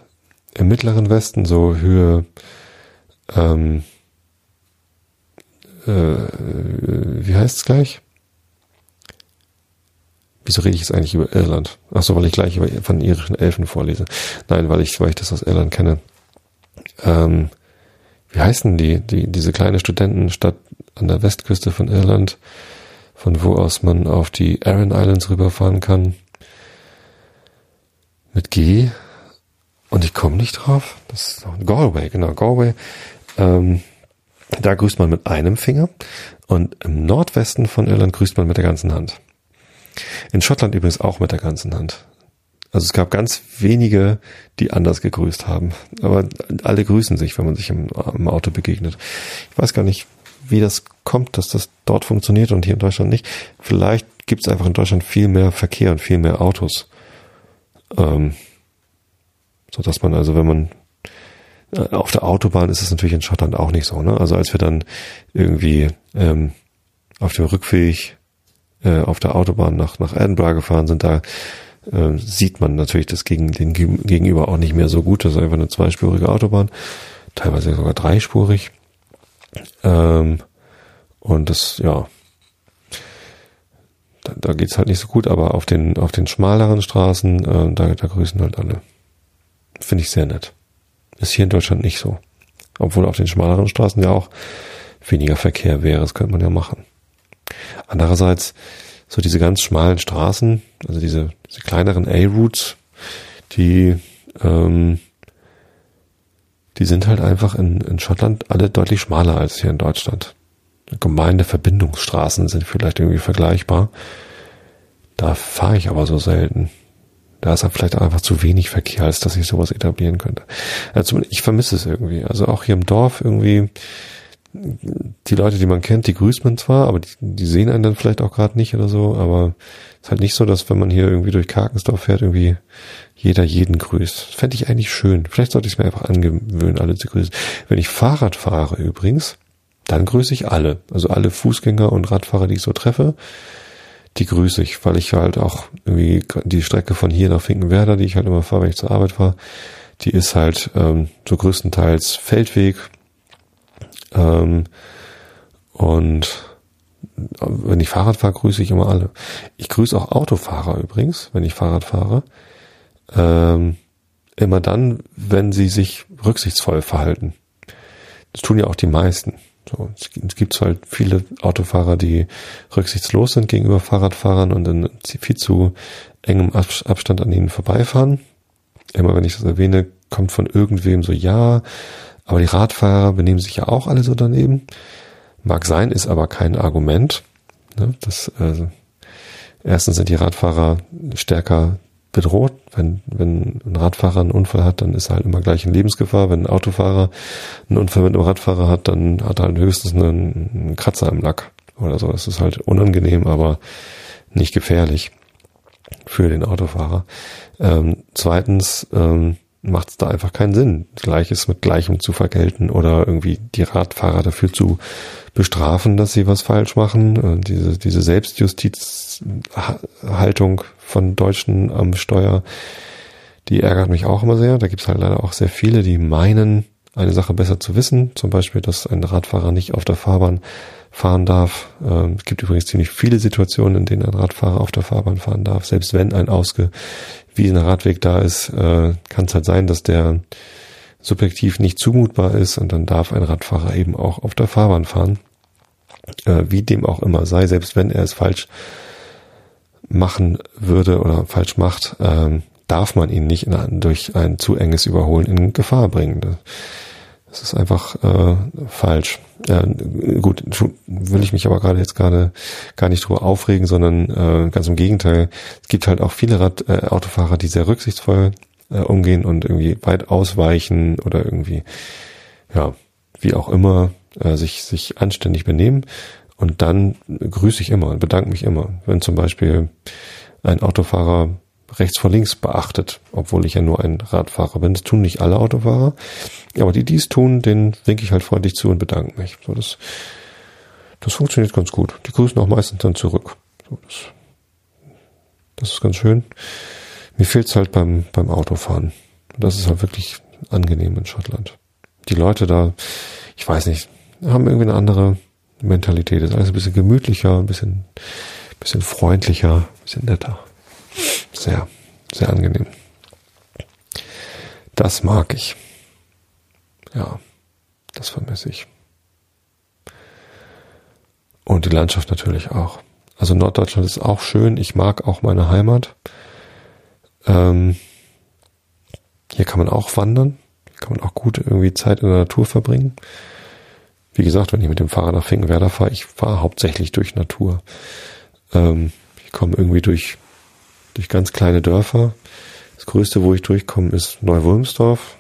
Im mittleren Westen so Höhe ähm, äh, wie heißt es gleich? Wieso rede ich jetzt eigentlich über Irland? Ach so, weil ich gleich von irischen Elfen vorlese. Nein, weil ich, weil ich das aus Irland kenne. Ähm, wie heißen die, die, diese kleine Studentenstadt an der Westküste von Irland, von wo aus man auf die Aran Islands rüberfahren kann? Mit G. Und ich komme nicht drauf. Das ist Galway, genau, Galway. Ähm, da grüßt man mit einem Finger und im Nordwesten von Irland grüßt man mit der ganzen Hand. In Schottland übrigens auch mit der ganzen Hand. Also es gab ganz wenige, die anders gegrüßt haben. Aber alle grüßen sich, wenn man sich im, im, Auto begegnet. Ich weiß gar nicht, wie das kommt, dass das dort funktioniert und hier in Deutschland nicht. Vielleicht gibt es einfach in Deutschland viel mehr Verkehr und viel mehr Autos. Ähm, so dass man also, wenn man äh, auf der Autobahn ist es natürlich in Schottland auch nicht so. Ne? Also als wir dann irgendwie ähm, auf dem Rückweg äh, auf der Autobahn nach, nach Edinburgh gefahren sind, da äh, sieht man natürlich das gegen den Gegenüber auch nicht mehr so gut. Das ist einfach eine zweispurige Autobahn, teilweise sogar dreispurig. Ähm, und das, ja, da, da geht's halt nicht so gut, aber auf den, auf den schmaleren Straßen, äh, da, da grüßen halt alle. Finde ich sehr nett. Ist hier in Deutschland nicht so. Obwohl auf den schmaleren Straßen ja auch weniger Verkehr wäre, das könnte man ja machen. Andererseits, so diese ganz schmalen Straßen, also diese, diese kleineren A-Routes, die, ähm, die sind halt einfach in, in Schottland alle deutlich schmaler als hier in Deutschland. Gemeindeverbindungsstraßen sind vielleicht irgendwie vergleichbar. Da fahre ich aber so selten. Da ist dann vielleicht einfach zu wenig Verkehr, als dass ich sowas etablieren könnte. Also ich vermisse es irgendwie. Also auch hier im Dorf irgendwie, die Leute, die man kennt, die grüßt man zwar, aber die, die sehen einen dann vielleicht auch gerade nicht oder so, aber es ist halt nicht so, dass wenn man hier irgendwie durch Karkensdorf fährt, irgendwie jeder jeden grüßt. Fände ich eigentlich schön. Vielleicht sollte ich es mir einfach angewöhnen, alle zu grüßen. Wenn ich Fahrrad fahre übrigens, dann grüße ich alle. Also alle Fußgänger und Radfahrer, die ich so treffe, die grüße ich, weil ich halt auch irgendwie die Strecke von hier nach Finkenwerder, die ich halt immer fahre, wenn ich zur Arbeit fahre, die ist halt ähm, so größtenteils Feldweg, ähm, und wenn ich Fahrrad fahre, grüße ich immer alle. Ich grüße auch Autofahrer übrigens, wenn ich Fahrrad fahre. Ähm, immer dann, wenn sie sich rücksichtsvoll verhalten. Das tun ja auch die meisten. So, es gibt halt viele Autofahrer, die rücksichtslos sind gegenüber Fahrradfahrern und in viel zu engem Abstand an ihnen vorbeifahren. Immer wenn ich das erwähne, kommt von irgendwem so, ja, aber die Radfahrer benehmen sich ja auch alle so daneben. Mag sein, ist aber kein Argument. Ne? Das, äh, erstens sind die Radfahrer stärker bedroht. Wenn, wenn ein Radfahrer einen Unfall hat, dann ist er halt immer gleich in Lebensgefahr. Wenn ein Autofahrer einen Unfall mit einem Radfahrer hat, dann hat er halt höchstens einen, einen Kratzer im Lack oder so. Das ist halt unangenehm, aber nicht gefährlich für den Autofahrer. Ähm, zweitens, ähm, macht es da einfach keinen Sinn, Gleiches mit Gleichem zu vergelten oder irgendwie die Radfahrer dafür zu bestrafen, dass sie was falsch machen. Diese, diese Selbstjustizhaltung von Deutschen am Steuer, die ärgert mich auch immer sehr. Da gibt es halt leider auch sehr viele, die meinen, eine Sache besser zu wissen. Zum Beispiel, dass ein Radfahrer nicht auf der Fahrbahn fahren darf. Ähm, es gibt übrigens ziemlich viele Situationen, in denen ein Radfahrer auf der Fahrbahn fahren darf. Selbst wenn ein ausgewiesener Radweg da ist, äh, kann es halt sein, dass der subjektiv nicht zumutbar ist und dann darf ein Radfahrer eben auch auf der Fahrbahn fahren. Äh, wie dem auch immer sei, selbst wenn er es falsch machen würde oder falsch macht, ähm, darf man ihn nicht in, durch ein zu enges Überholen in Gefahr bringen. Das ist einfach äh, falsch. Ja, gut, will ich mich aber gerade jetzt gerade gar nicht drüber aufregen, sondern äh, ganz im Gegenteil. Es gibt halt auch viele Rad, äh, Autofahrer, die sehr rücksichtsvoll äh, umgehen und irgendwie weit ausweichen oder irgendwie, ja, wie auch immer, äh, sich, sich anständig benehmen. Und dann grüße ich immer und bedanke mich immer. Wenn zum Beispiel ein Autofahrer rechts vor links beachtet, obwohl ich ja nur ein Radfahrer bin. Das tun nicht alle Autofahrer, aber die dies tun, den winke ich halt freundlich zu und bedanke mich. So, das, das funktioniert ganz gut. Die grüßen auch meistens dann zurück. So, das, das ist ganz schön. Mir fehlt's halt beim, beim Autofahren. Das ist halt wirklich angenehm in Schottland. Die Leute da, ich weiß nicht, haben irgendwie eine andere Mentalität. Das ist alles ein bisschen gemütlicher, ein bisschen, bisschen freundlicher, ein bisschen netter. Sehr, sehr angenehm. Das mag ich. Ja, das vermisse ich. Und die Landschaft natürlich auch. Also Norddeutschland ist auch schön. Ich mag auch meine Heimat. Ähm, hier kann man auch wandern. Hier kann man auch gut irgendwie Zeit in der Natur verbringen. Wie gesagt, wenn ich mit dem Fahrrad nach Finkenwerder fahre, ich fahre hauptsächlich durch Natur. Ähm, ich komme irgendwie durch durch ganz kleine Dörfer. Das größte, wo ich durchkomme, ist Neuwulmsdorf.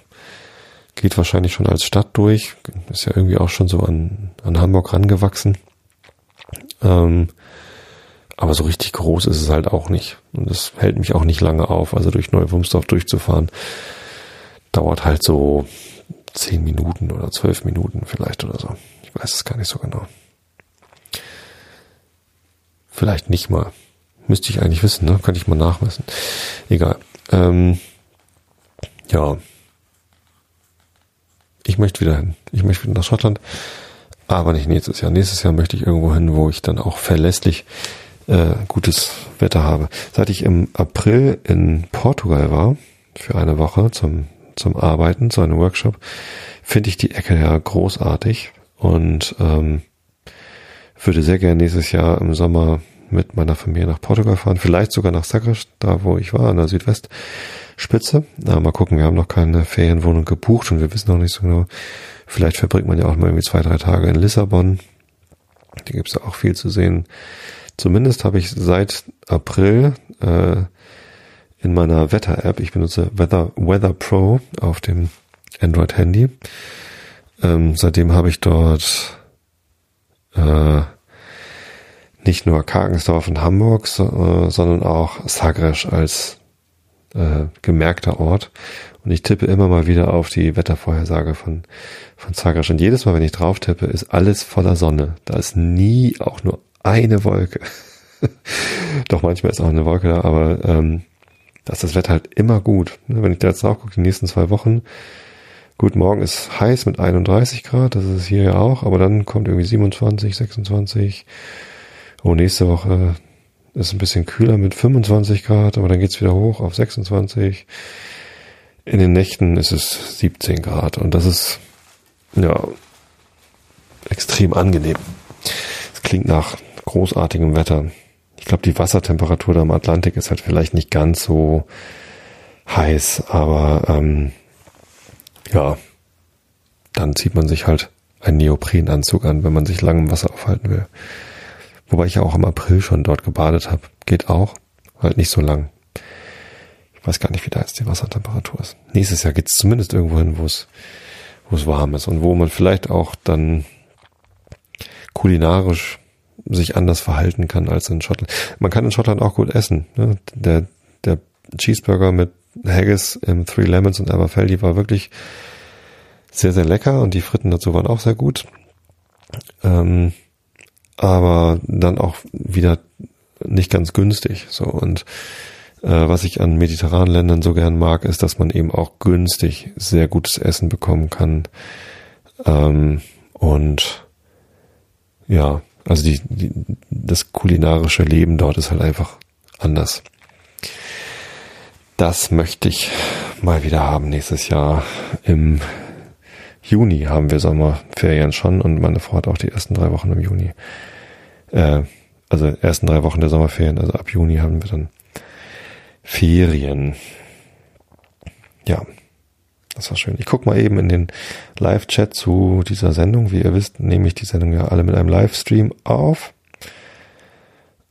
Geht wahrscheinlich schon als Stadt durch. Ist ja irgendwie auch schon so an, an Hamburg rangewachsen. Ähm, aber so richtig groß ist es halt auch nicht. Und das hält mich auch nicht lange auf. Also durch Neuwulmsdorf durchzufahren, dauert halt so zehn Minuten oder zwölf Minuten vielleicht oder so. Ich weiß es gar nicht so genau. Vielleicht nicht mal. Müsste ich eigentlich wissen, ne? Könnte ich mal nachmessen. Egal. Ähm, ja. Ich möchte wieder hin. Ich möchte wieder nach Schottland. Aber nicht nächstes Jahr. Nächstes Jahr möchte ich irgendwo hin, wo ich dann auch verlässlich äh, gutes Wetter habe. Seit ich im April in Portugal war, für eine Woche zum, zum Arbeiten, zu einem Workshop, finde ich die Ecke ja großartig und ähm, würde sehr gerne nächstes Jahr im Sommer mit meiner Familie nach Portugal fahren, vielleicht sogar nach Sagres, da wo ich war, an der Südwestspitze. Na, mal gucken, wir haben noch keine Ferienwohnung gebucht und wir wissen noch nicht so genau. Vielleicht verbringt man ja auch mal irgendwie zwei, drei Tage in Lissabon. Da gibt's ja auch viel zu sehen. Zumindest habe ich seit April äh, in meiner Wetter-App, ich benutze Weather, Weather Pro auf dem Android-Handy. Ähm, seitdem habe ich dort äh, nicht nur Karkensdorf und Hamburg, so, äh, sondern auch Sagres als äh, gemerkter Ort. Und ich tippe immer mal wieder auf die Wettervorhersage von, von Sagres. Und jedes Mal, wenn ich drauf tippe, ist alles voller Sonne. Da ist nie auch nur eine Wolke. *laughs* Doch manchmal ist auch eine Wolke da, aber ähm, da ist das Wetter halt immer gut. Ne, wenn ich da jetzt drauf gucke, die nächsten zwei Wochen, gut, morgen ist heiß mit 31 Grad, das ist hier ja auch, aber dann kommt irgendwie 27, 26, Oh, nächste Woche ist ein bisschen kühler mit 25 Grad, aber dann geht's wieder hoch auf 26. In den Nächten ist es 17 Grad und das ist ja extrem angenehm. Es klingt nach großartigem Wetter. Ich glaube, die Wassertemperatur da im Atlantik ist halt vielleicht nicht ganz so heiß, aber ähm, ja, dann zieht man sich halt einen Neoprenanzug an, wenn man sich lang im Wasser aufhalten will. Wobei ich ja auch im April schon dort gebadet habe. Geht auch. Halt nicht so lang. Ich weiß gar nicht, wie da jetzt die Wassertemperatur ist. Nächstes Jahr geht es zumindest irgendwo hin, wo es, wo es warm ist und wo man vielleicht auch dann kulinarisch sich anders verhalten kann als in Schottland. Man kann in Schottland auch gut essen. Ne? Der, der Cheeseburger mit Haggis im Three Lemons und Aberfeldy war wirklich sehr, sehr lecker und die Fritten dazu waren auch sehr gut. Ähm, aber dann auch wieder nicht ganz günstig. So und äh, was ich an mediterranen Ländern so gern mag, ist, dass man eben auch günstig sehr gutes Essen bekommen kann. Ähm, und ja, also die, die, das kulinarische Leben dort ist halt einfach anders. Das möchte ich mal wieder haben nächstes Jahr im Juni haben wir Sommerferien schon und meine Frau hat auch die ersten drei Wochen im Juni. Äh, also ersten drei Wochen der Sommerferien, also ab Juni haben wir dann Ferien. Ja, das war schön. Ich guck mal eben in den Live-Chat zu dieser Sendung. Wie ihr wisst, nehme ich die Sendung ja alle mit einem Livestream auf.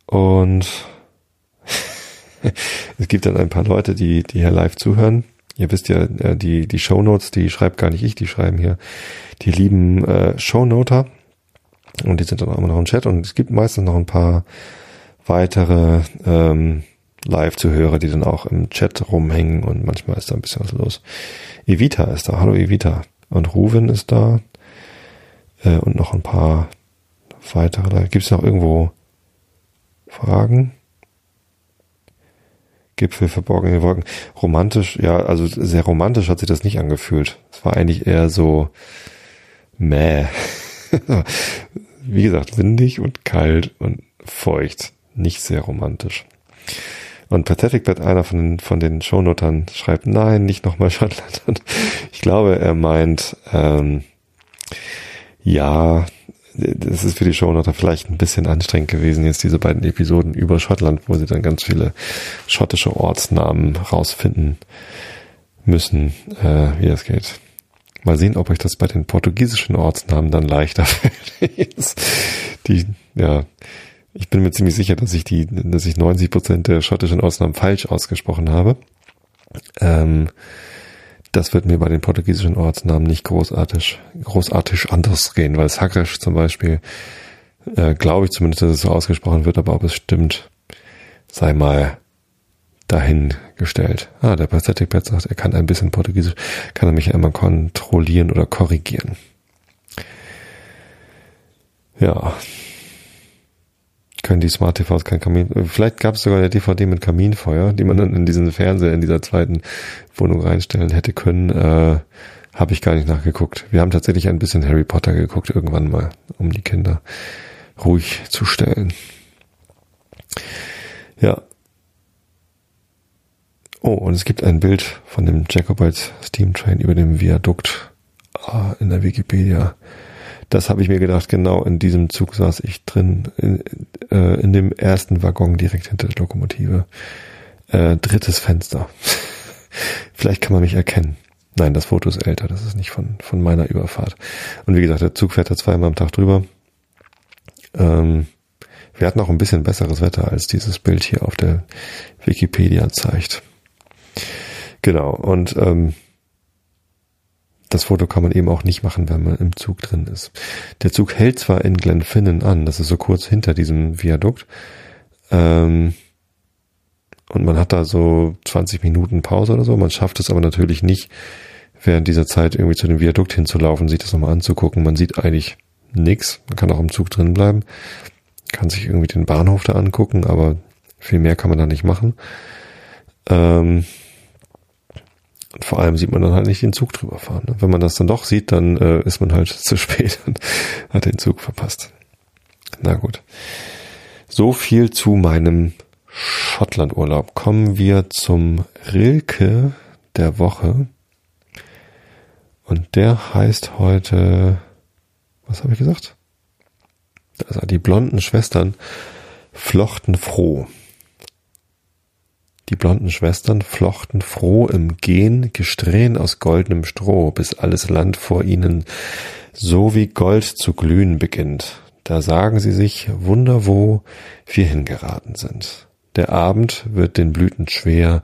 Und *laughs* es gibt dann ein paar Leute, die, die hier live zuhören. Ihr wisst ja, äh, die, die Shownotes, die schreibt gar nicht ich, die schreiben hier die lieben äh, Shownoter. Und die sind dann auch immer noch im Chat und es gibt meistens noch ein paar weitere ähm, Live-Zuhörer, die dann auch im Chat rumhängen und manchmal ist da ein bisschen was los. Evita ist da. Hallo Evita. Und Ruven ist da. Äh, und noch ein paar weitere. Gibt es noch irgendwo Fragen? Gipfel verborgene Wolken. Romantisch, ja, also sehr romantisch hat sich das nicht angefühlt. Es war eigentlich eher so meh. *laughs* Wie gesagt, windig und kalt und feucht. Nicht sehr romantisch. Und Pathetic Bad, einer von den, von den Shownotern, schreibt, nein, nicht nochmal *laughs* Schottland. Ich glaube, er meint, ähm, ja, das ist für die Shownoter vielleicht ein bisschen anstrengend gewesen, jetzt diese beiden Episoden über Schottland, wo sie dann ganz viele schottische Ortsnamen rausfinden müssen, äh, wie das geht. Mal sehen, ob euch das bei den portugiesischen Ortsnamen dann leichter *laughs* fällt. die, ja, ich bin mir ziemlich sicher, dass ich die, dass ich 90 Prozent der schottischen Ortsnamen falsch ausgesprochen habe. Ähm, das wird mir bei den portugiesischen Ortsnamen nicht großartig, großartig anders gehen, weil Sagres zum Beispiel, äh, glaube ich zumindest, dass es so ausgesprochen wird, aber ob es stimmt, sei mal dahingestellt. Ah, der Pathetic Pet sagt, er kann ein bisschen Portugiesisch, kann er mich einmal kontrollieren oder korrigieren. Ja. Können die Smart TVs kein Kamin, vielleicht gab es sogar eine DVD mit Kaminfeuer, die man dann in diesen Fernseher in dieser zweiten Wohnung reinstellen hätte können, äh, habe ich gar nicht nachgeguckt. Wir haben tatsächlich ein bisschen Harry Potter geguckt irgendwann mal, um die Kinder ruhig zu stellen. Ja, Oh, und es gibt ein Bild von dem Jacobite Steam Train über dem Viadukt ah, in der Wikipedia. Das habe ich mir gedacht, genau in diesem Zug saß ich drin, in, äh, in dem ersten Waggon direkt hinter der Lokomotive. Äh, drittes Fenster. *laughs* Vielleicht kann man mich erkennen. Nein, das Foto ist älter, das ist nicht von, von meiner Überfahrt. Und wie gesagt, der Zug fährt da zweimal am Tag drüber. Ähm, wir hatten auch ein bisschen besseres Wetter, als dieses Bild hier auf der Wikipedia zeigt. Genau, und ähm, das Foto kann man eben auch nicht machen, wenn man im Zug drin ist. Der Zug hält zwar in Glenfinnan an, das ist so kurz hinter diesem Viadukt, ähm, und man hat da so 20 Minuten Pause oder so, man schafft es aber natürlich nicht, während dieser Zeit irgendwie zu dem Viadukt hinzulaufen, sich das nochmal anzugucken. Man sieht eigentlich nichts, man kann auch im Zug drin bleiben, kann sich irgendwie den Bahnhof da angucken, aber viel mehr kann man da nicht machen. Ähm, und vor allem sieht man dann halt nicht den Zug drüber fahren. Ne? Wenn man das dann doch sieht, dann äh, ist man halt *laughs* zu spät und hat den Zug verpasst. Na gut. So viel zu meinem Schottlandurlaub. Kommen wir zum Rilke der Woche. Und der heißt heute, was habe ich gesagt? Also die blonden Schwestern flochten froh. Die blonden Schwestern flochten froh im Gehen Gesträhn aus goldenem Stroh, bis alles Land vor ihnen so wie Gold zu glühen beginnt. Da sagen sie sich, Wunder wo wir hingeraten sind. Der Abend wird den Blüten schwer,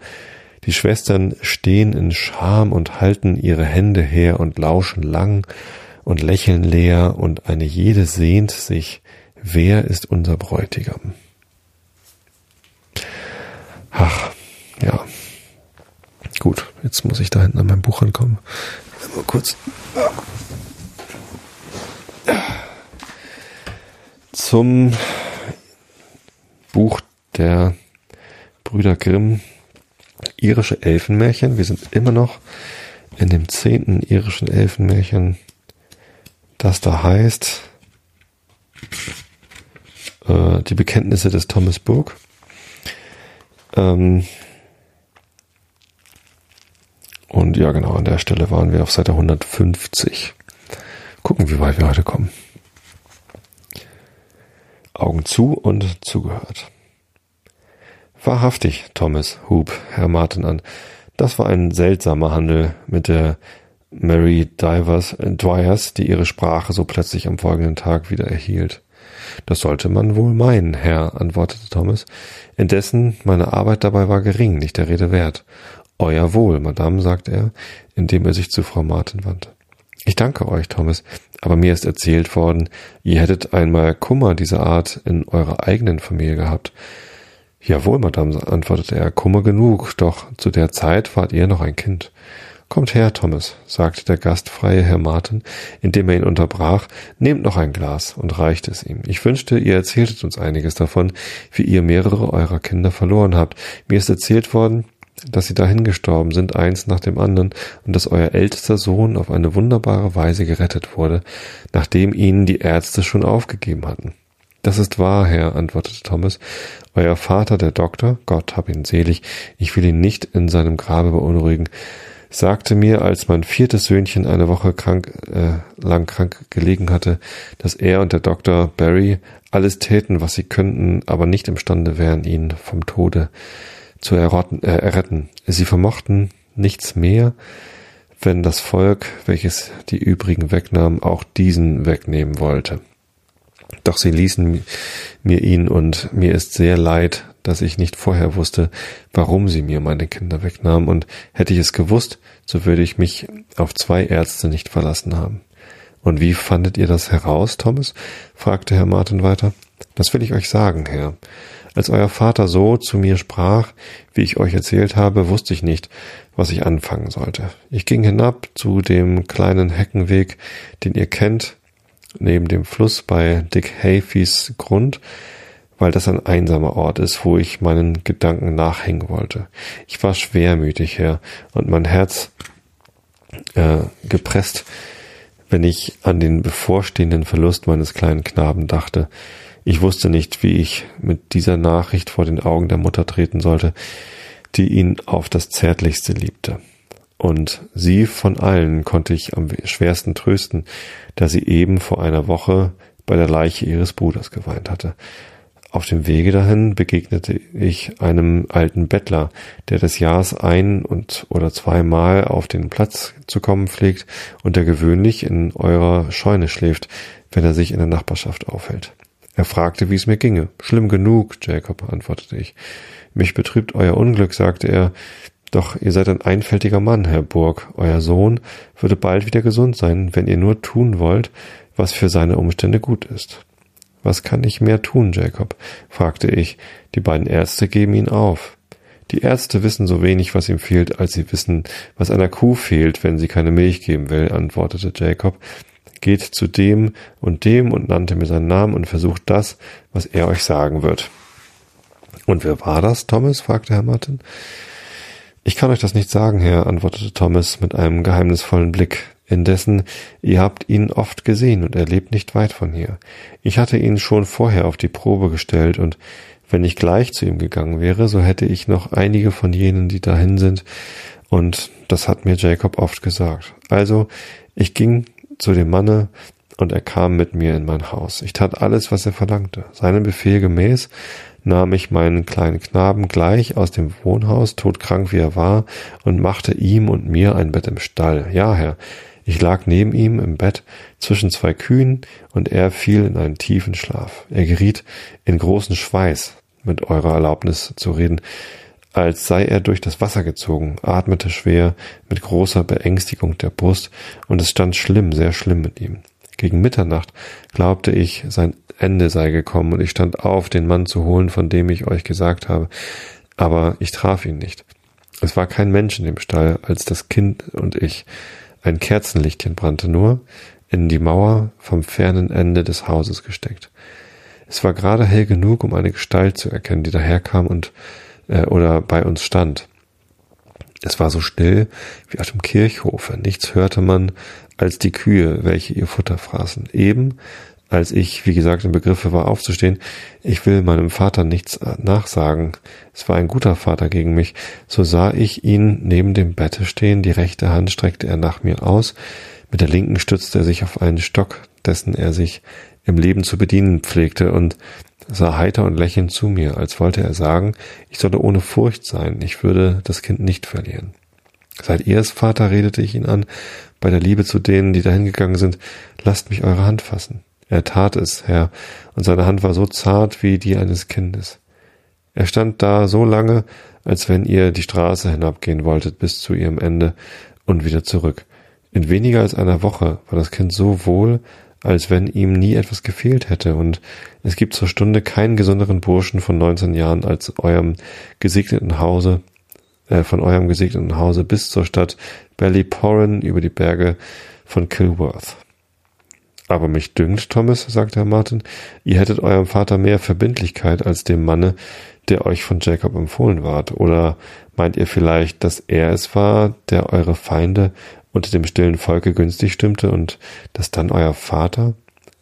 die Schwestern stehen in Scham und halten ihre Hände her und lauschen lang und lächeln leer und eine jede sehnt sich, wer ist unser Bräutigam? Ach, ja. Gut, jetzt muss ich da hinten an mein Buch rankommen. Mal kurz. Zum Buch der Brüder Grimm, irische Elfenmärchen. Wir sind immer noch in dem zehnten irischen Elfenmärchen, das da heißt äh, Die Bekenntnisse des Thomas Burke. Ähm, und ja, genau, an der Stelle waren wir auf Seite 150. Gucken, wie weit wir heute kommen. Augen zu und zugehört. Wahrhaftig, Thomas, hub Herr Martin an. Das war ein seltsamer Handel mit der Mary Divers, äh, Dwyers, die ihre Sprache so plötzlich am folgenden Tag wieder erhielt. Das sollte man wohl meinen, Herr, antwortete Thomas. Indessen, meine Arbeit dabei war gering, nicht der Rede wert. Euer Wohl, Madame, sagte er, indem er sich zu Frau Martin wandte. Ich danke euch, Thomas, aber mir ist erzählt worden, ihr hättet einmal Kummer dieser Art in eurer eigenen Familie gehabt. Jawohl, Madame, antwortete er, Kummer genug, doch zu der Zeit wart ihr noch ein Kind. Kommt her, Thomas, sagte der gastfreie Herr Martin, indem er ihn unterbrach, nehmt noch ein Glas und reichte es ihm. Ich wünschte, ihr erzähltet uns einiges davon, wie ihr mehrere eurer Kinder verloren habt. Mir ist erzählt worden, dass sie dahin gestorben sind, eins nach dem anderen, und dass euer ältester Sohn auf eine wunderbare Weise gerettet wurde, nachdem ihnen die Ärzte schon aufgegeben hatten. Das ist wahr, Herr, antwortete Thomas. Euer Vater, der Doktor, Gott hab ihn selig, ich will ihn nicht in seinem Grabe beunruhigen, sagte mir, als mein viertes Söhnchen eine Woche krank, äh, lang krank gelegen hatte, dass er und der Doktor Barry alles täten, was sie könnten, aber nicht imstande wären, ihn vom Tode zu errotten, äh, erretten. Sie vermochten nichts mehr, wenn das Volk, welches die übrigen wegnahm, auch diesen wegnehmen wollte. Doch sie ließen mir ihn und mir ist sehr leid, dass ich nicht vorher wusste, warum sie mir meine Kinder wegnahmen, und hätte ich es gewusst, so würde ich mich auf zwei Ärzte nicht verlassen haben. Und wie fandet ihr das heraus, Thomas? fragte Herr Martin weiter. Das will ich euch sagen, Herr. Als euer Vater so zu mir sprach, wie ich euch erzählt habe, wusste ich nicht, was ich anfangen sollte. Ich ging hinab zu dem kleinen Heckenweg, den ihr kennt, neben dem Fluss bei Dick Hayfies Grund, weil das ein einsamer Ort ist, wo ich meinen Gedanken nachhängen wollte. Ich war schwermütig her und mein Herz äh, gepresst, wenn ich an den bevorstehenden Verlust meines kleinen Knaben dachte. Ich wusste nicht, wie ich mit dieser Nachricht vor den Augen der Mutter treten sollte, die ihn auf das Zärtlichste liebte. Und sie von allen konnte ich am schwersten trösten, da sie eben vor einer Woche bei der Leiche ihres Bruders geweint hatte. Auf dem Wege dahin begegnete ich einem alten Bettler, der des Jahres ein und oder zweimal auf den Platz zu kommen pflegt und der gewöhnlich in eurer Scheune schläft, wenn er sich in der Nachbarschaft aufhält. Er fragte, wie es mir ginge. Schlimm genug, Jacob, antwortete ich. Mich betrübt euer Unglück, sagte er. Doch ihr seid ein einfältiger Mann, Herr Burg. Euer Sohn würde bald wieder gesund sein, wenn ihr nur tun wollt, was für seine Umstände gut ist. Was kann ich mehr tun, Jacob? fragte ich. Die beiden Ärzte geben ihn auf. Die Ärzte wissen so wenig, was ihm fehlt, als sie wissen, was einer Kuh fehlt, wenn sie keine Milch geben will, antwortete Jacob. Geht zu dem und dem und nannte mir seinen Namen und versucht das, was er euch sagen wird. Und wer war das, Thomas? fragte Herr Martin. Ich kann euch das nicht sagen, Herr, antwortete Thomas mit einem geheimnisvollen Blick. Indessen, ihr habt ihn oft gesehen und er lebt nicht weit von hier. Ich hatte ihn schon vorher auf die Probe gestellt und wenn ich gleich zu ihm gegangen wäre, so hätte ich noch einige von jenen, die dahin sind, und das hat mir Jacob oft gesagt. Also, ich ging zu dem Manne und er kam mit mir in mein Haus. Ich tat alles, was er verlangte. Seinem Befehl gemäß nahm ich meinen kleinen Knaben gleich aus dem Wohnhaus, todkrank wie er war, und machte ihm und mir ein Bett im Stall. Ja, Herr, ich lag neben ihm im Bett zwischen zwei Kühen und er fiel in einen tiefen Schlaf. Er geriet in großen Schweiß, mit eurer Erlaubnis zu reden, als sei er durch das Wasser gezogen, atmete schwer, mit großer Beängstigung der Brust, und es stand schlimm, sehr schlimm mit ihm. Gegen Mitternacht glaubte ich, sein Ende sei gekommen, und ich stand auf, den Mann zu holen, von dem ich euch gesagt habe, aber ich traf ihn nicht. Es war kein Mensch in dem Stall, als das Kind und ich. Ein Kerzenlichtchen brannte nur, in die Mauer vom fernen Ende des Hauses gesteckt. Es war gerade hell genug, um eine Gestalt zu erkennen, die daherkam und äh, oder bei uns stand. Es war so still wie auf dem Kirchhofe. Nichts hörte man als die Kühe, welche ihr Futter fraßen. Eben als ich, wie gesagt, im Begriffe war aufzustehen, ich will meinem Vater nichts nachsagen. Es war ein guter Vater gegen mich. So sah ich ihn neben dem Bette stehen, die rechte Hand streckte er nach mir aus, mit der linken stützte er sich auf einen Stock, dessen er sich im Leben zu bedienen pflegte, und sah heiter und lächelnd zu mir, als wollte er sagen, ich solle ohne Furcht sein, ich würde das Kind nicht verlieren. Seid ihr es, Vater, redete ich ihn an, bei der Liebe zu denen, die dahingegangen sind, lasst mich eure Hand fassen. Er tat es, Herr, und seine Hand war so zart wie die eines Kindes. Er stand da so lange, als wenn ihr die Straße hinabgehen wolltet bis zu ihrem Ende und wieder zurück. In weniger als einer Woche war das Kind so wohl, als wenn ihm nie etwas gefehlt hätte, und es gibt zur Stunde keinen gesonderen Burschen von 19 Jahren als eurem gesegneten Hause, äh, von eurem gesegneten Hause bis zur Stadt Ballyporran über die Berge von Kilworth. Aber mich dünkt, Thomas, sagte Herr Martin, ihr hättet eurem Vater mehr Verbindlichkeit als dem Manne, der euch von Jacob empfohlen ward. Oder meint ihr vielleicht, dass er es war, der eure Feinde unter dem stillen Volke günstig stimmte und dass dann euer Vater?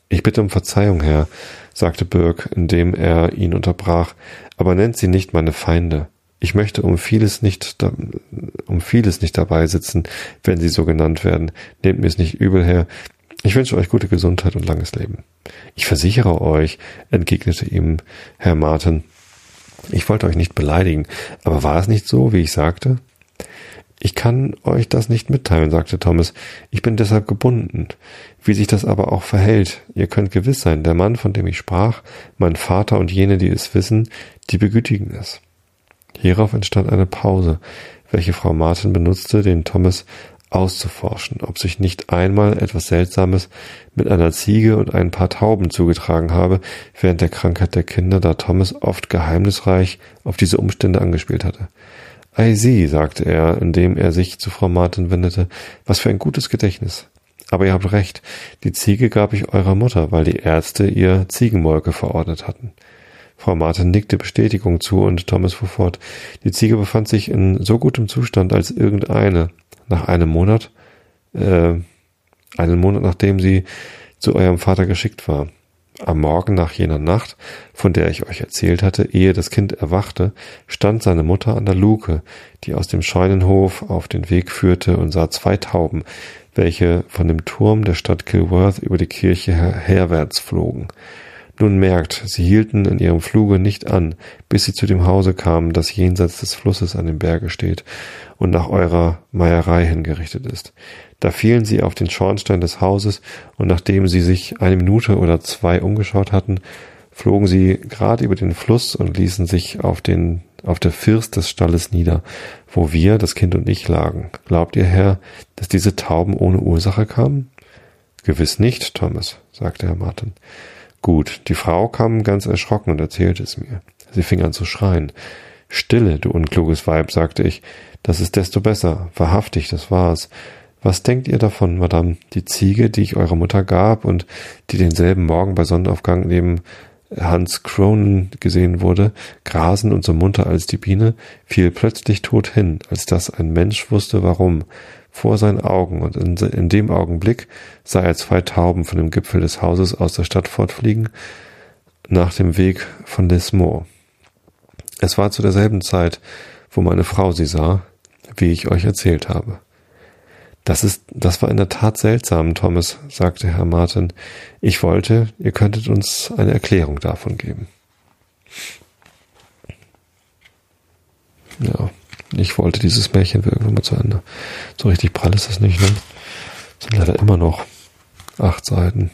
Ich bitte um Verzeihung, Herr, sagte Birk, indem er ihn unterbrach, aber nennt sie nicht meine Feinde. Ich möchte um vieles nicht, um vieles nicht dabei sitzen, wenn sie so genannt werden. Nehmt mir es nicht übel her. Ich wünsche euch gute Gesundheit und langes Leben. Ich versichere euch, entgegnete ihm Herr Martin. Ich wollte euch nicht beleidigen, aber war es nicht so, wie ich sagte? Ich kann euch das nicht mitteilen, sagte Thomas. Ich bin deshalb gebunden. Wie sich das aber auch verhält, ihr könnt gewiss sein, der Mann, von dem ich sprach, mein Vater und jene, die es wissen, die begütigen es. Hierauf entstand eine Pause, welche Frau Martin benutzte, den Thomas auszuforschen, ob sich nicht einmal etwas Seltsames mit einer Ziege und ein paar Tauben zugetragen habe während der Krankheit der Kinder, da Thomas oft geheimnisreich auf diese Umstände angespielt hatte. Ei Sie, sagte er, indem er sich zu Frau Martin wendete, was für ein gutes Gedächtnis. Aber ihr habt recht, die Ziege gab ich eurer Mutter, weil die Ärzte ihr Ziegenmolke verordnet hatten. Frau Martin nickte Bestätigung zu und Thomas fuhr fort. Die Ziege befand sich in so gutem Zustand als irgendeine. Nach einem Monat, äh, einen Monat nachdem sie zu eurem Vater geschickt war. Am Morgen nach jener Nacht, von der ich euch erzählt hatte, ehe das Kind erwachte, stand seine Mutter an der Luke, die aus dem Scheunenhof auf den Weg führte und sah zwei Tauben, welche von dem Turm der Stadt Kilworth über die Kirche her herwärts flogen. Nun merkt, sie hielten in ihrem Fluge nicht an, bis sie zu dem Hause kamen, das jenseits des Flusses an dem Berge steht und nach eurer Meierei hingerichtet ist. Da fielen sie auf den Schornstein des Hauses, und nachdem sie sich eine Minute oder zwei umgeschaut hatten, flogen sie gerade über den Fluss und ließen sich auf den auf der First des Stalles nieder, wo wir, das Kind und ich, lagen. Glaubt ihr, Herr, dass diese Tauben ohne Ursache kamen? Gewiss nicht, Thomas, sagte Herr Martin. Gut, die Frau kam ganz erschrocken und erzählte es mir. Sie fing an zu schreien. Stille, du unkluges Weib, sagte ich. Das ist desto besser. Wahrhaftig, das war's. Was denkt ihr davon, Madame? Die Ziege, die ich eurer Mutter gab und die denselben Morgen bei Sonnenaufgang neben Hans Cronin gesehen wurde, grasen und so munter als die Biene, fiel plötzlich tot hin, als dass ein Mensch wusste warum vor seinen Augen, und in, in dem Augenblick sah er zwei Tauben von dem Gipfel des Hauses aus der Stadt fortfliegen, nach dem Weg von Lismore. Es war zu derselben Zeit, wo meine Frau sie sah, wie ich euch erzählt habe. Das ist, das war in der Tat seltsam, Thomas, sagte Herr Martin. Ich wollte, ihr könntet uns eine Erklärung davon geben. Ja. Ich wollte dieses Märchen irgendwann mal zu Ende. So richtig prall ist das nicht, ne? Sind leider immer noch acht Seiten.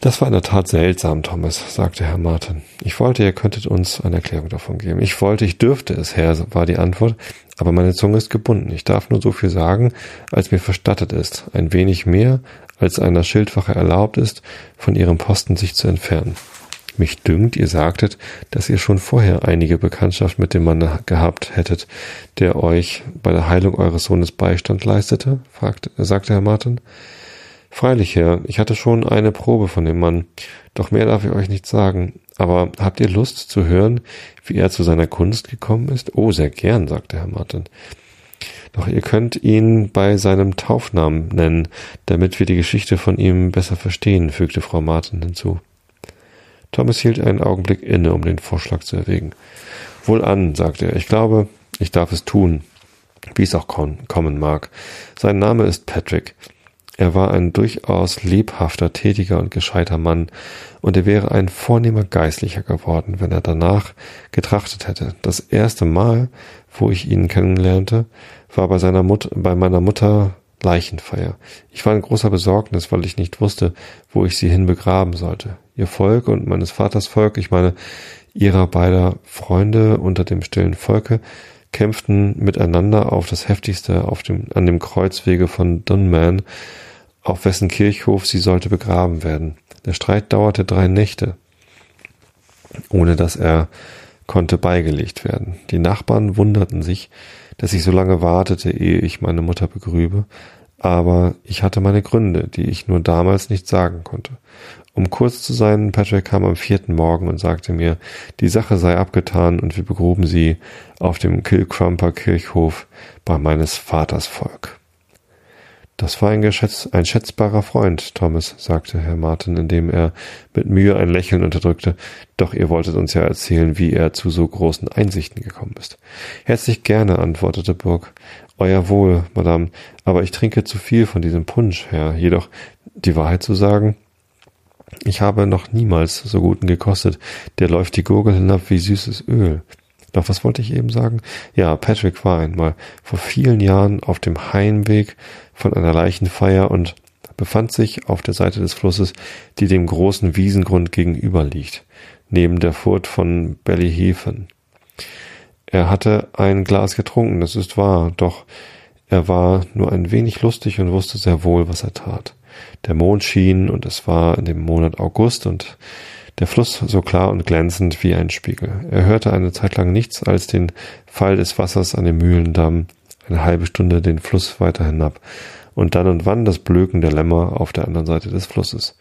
Das war in der Tat seltsam, Thomas, sagte Herr Martin. Ich wollte, ihr könntet uns eine Erklärung davon geben. Ich wollte, ich dürfte es, Herr, war die Antwort, aber meine Zunge ist gebunden. Ich darf nur so viel sagen, als mir verstattet ist. Ein wenig mehr, als einer Schildwache erlaubt ist, von ihrem Posten sich zu entfernen. Mich dünkt, ihr sagtet, dass ihr schon vorher einige Bekanntschaft mit dem Mann gehabt hättet, der euch bei der Heilung eures Sohnes Beistand leistete, fragte, sagte Herr Martin. Freilich, Herr, ich hatte schon eine Probe von dem Mann, doch mehr darf ich euch nicht sagen. Aber habt ihr Lust zu hören, wie er zu seiner Kunst gekommen ist? Oh, sehr gern, sagte Herr Martin. Doch ihr könnt ihn bei seinem Taufnamen nennen, damit wir die Geschichte von ihm besser verstehen, fügte Frau Martin hinzu. Thomas hielt einen Augenblick inne, um den Vorschlag zu erwägen. Wohlan, sagte er, ich glaube, ich darf es tun, wie es auch kommen mag. Sein Name ist Patrick. Er war ein durchaus lebhafter, tätiger und gescheiter Mann, und er wäre ein vornehmer Geistlicher geworden, wenn er danach getrachtet hätte. Das erste Mal, wo ich ihn kennenlernte, war bei seiner Mutter, bei meiner Mutter Leichenfeier. Ich war in großer Besorgnis, weil ich nicht wusste, wo ich sie hin begraben sollte. Ihr Volk und meines Vaters Volk, ich meine ihrer beider Freunde unter dem stillen Volke, kämpften miteinander auf das heftigste auf dem, an dem Kreuzwege von Dunman, auf wessen Kirchhof sie sollte begraben werden. Der Streit dauerte drei Nächte, ohne dass er konnte beigelegt werden. Die Nachbarn wunderten sich, dass ich so lange wartete, ehe ich meine Mutter begrübe, aber ich hatte meine Gründe, die ich nur damals nicht sagen konnte. Um kurz zu sein, Patrick kam am vierten Morgen und sagte mir, die Sache sei abgetan und wir begruben sie auf dem Kilcrumper Kirchhof bei meines Vaters Volk. Das war ein, geschätz, ein schätzbarer Freund, Thomas, sagte Herr Martin, indem er mit Mühe ein Lächeln unterdrückte. Doch ihr wolltet uns ja erzählen, wie er zu so großen Einsichten gekommen ist. Herzlich gerne, antwortete Burg. Euer Wohl, Madame, aber ich trinke zu viel von diesem Punsch, Herr. Jedoch, die Wahrheit zu sagen, ich habe noch niemals so guten gekostet. Der läuft die Gurgel hinab wie süßes Öl. Doch was wollte ich eben sagen? Ja, Patrick war einmal vor vielen Jahren auf dem Heimweg von einer Leichenfeier und befand sich auf der Seite des Flusses, die dem großen Wiesengrund gegenüber liegt, neben der Furt von Ballyhefen. Er hatte ein Glas getrunken, das ist wahr, doch er war nur ein wenig lustig und wusste sehr wohl, was er tat. Der Mond schien und es war in dem Monat August und der Fluss so klar und glänzend wie ein Spiegel. Er hörte eine Zeit lang nichts als den Fall des Wassers an dem Mühlendamm, eine halbe Stunde den Fluss weiter hinab und dann und wann das Blöken der Lämmer auf der anderen Seite des Flusses.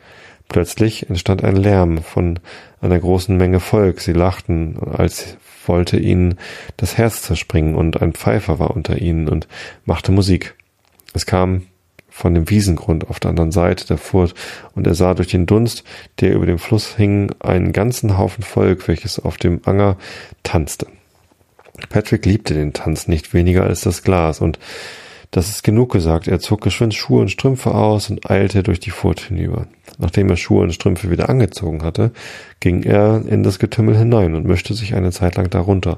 Plötzlich entstand ein Lärm von einer großen Menge Volk. Sie lachten, als wollte ihnen das Herz zerspringen, und ein Pfeifer war unter ihnen und machte Musik. Es kam von dem Wiesengrund auf der anderen Seite der Furt, und er sah durch den Dunst, der über dem Fluss hing, einen ganzen Haufen Volk, welches auf dem Anger tanzte. Patrick liebte den Tanz nicht weniger als das Glas, und das ist genug gesagt. Er zog geschwind Schuhe und Strümpfe aus und eilte durch die Furt hinüber. Nachdem er Schuhe und Strümpfe wieder angezogen hatte, ging er in das Getümmel hinein und mischte sich eine Zeit lang darunter,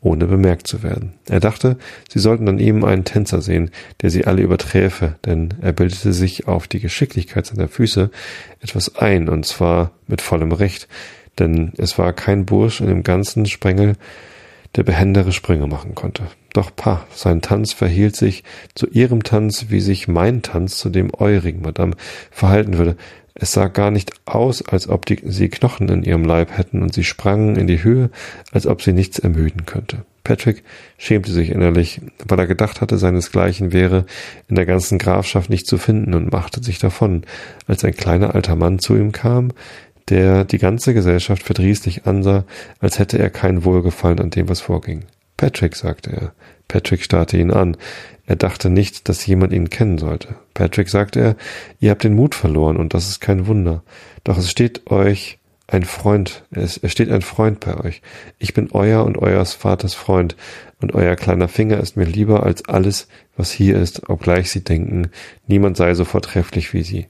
ohne bemerkt zu werden. Er dachte, sie sollten an ihm einen Tänzer sehen, der sie alle überträfe, denn er bildete sich auf die Geschicklichkeit seiner Füße etwas ein, und zwar mit vollem Recht, denn es war kein Bursch in dem ganzen Sprengel, der behendere Sprünge machen konnte. Doch pah, sein Tanz verhielt sich zu ihrem Tanz, wie sich mein Tanz zu dem eurigen, Madame, verhalten würde. Es sah gar nicht aus, als ob die, sie Knochen in ihrem Leib hätten, und sie sprangen in die Höhe, als ob sie nichts ermüden könnte. Patrick schämte sich innerlich, weil er gedacht hatte, seinesgleichen wäre in der ganzen Grafschaft nicht zu finden und machte sich davon, als ein kleiner alter Mann zu ihm kam, der die ganze Gesellschaft verdrießlich ansah, als hätte er kein Wohlgefallen an dem, was vorging. Patrick, sagte er. Patrick starrte ihn an. Er dachte nicht, dass jemand ihn kennen sollte. Patrick, sagte er, ihr habt den Mut verloren und das ist kein Wunder. Doch es steht euch ein Freund, es, es steht ein Freund bei euch. Ich bin euer und eures Vaters Freund und euer kleiner Finger ist mir lieber als alles, was hier ist, obgleich sie denken, niemand sei so vortrefflich wie sie.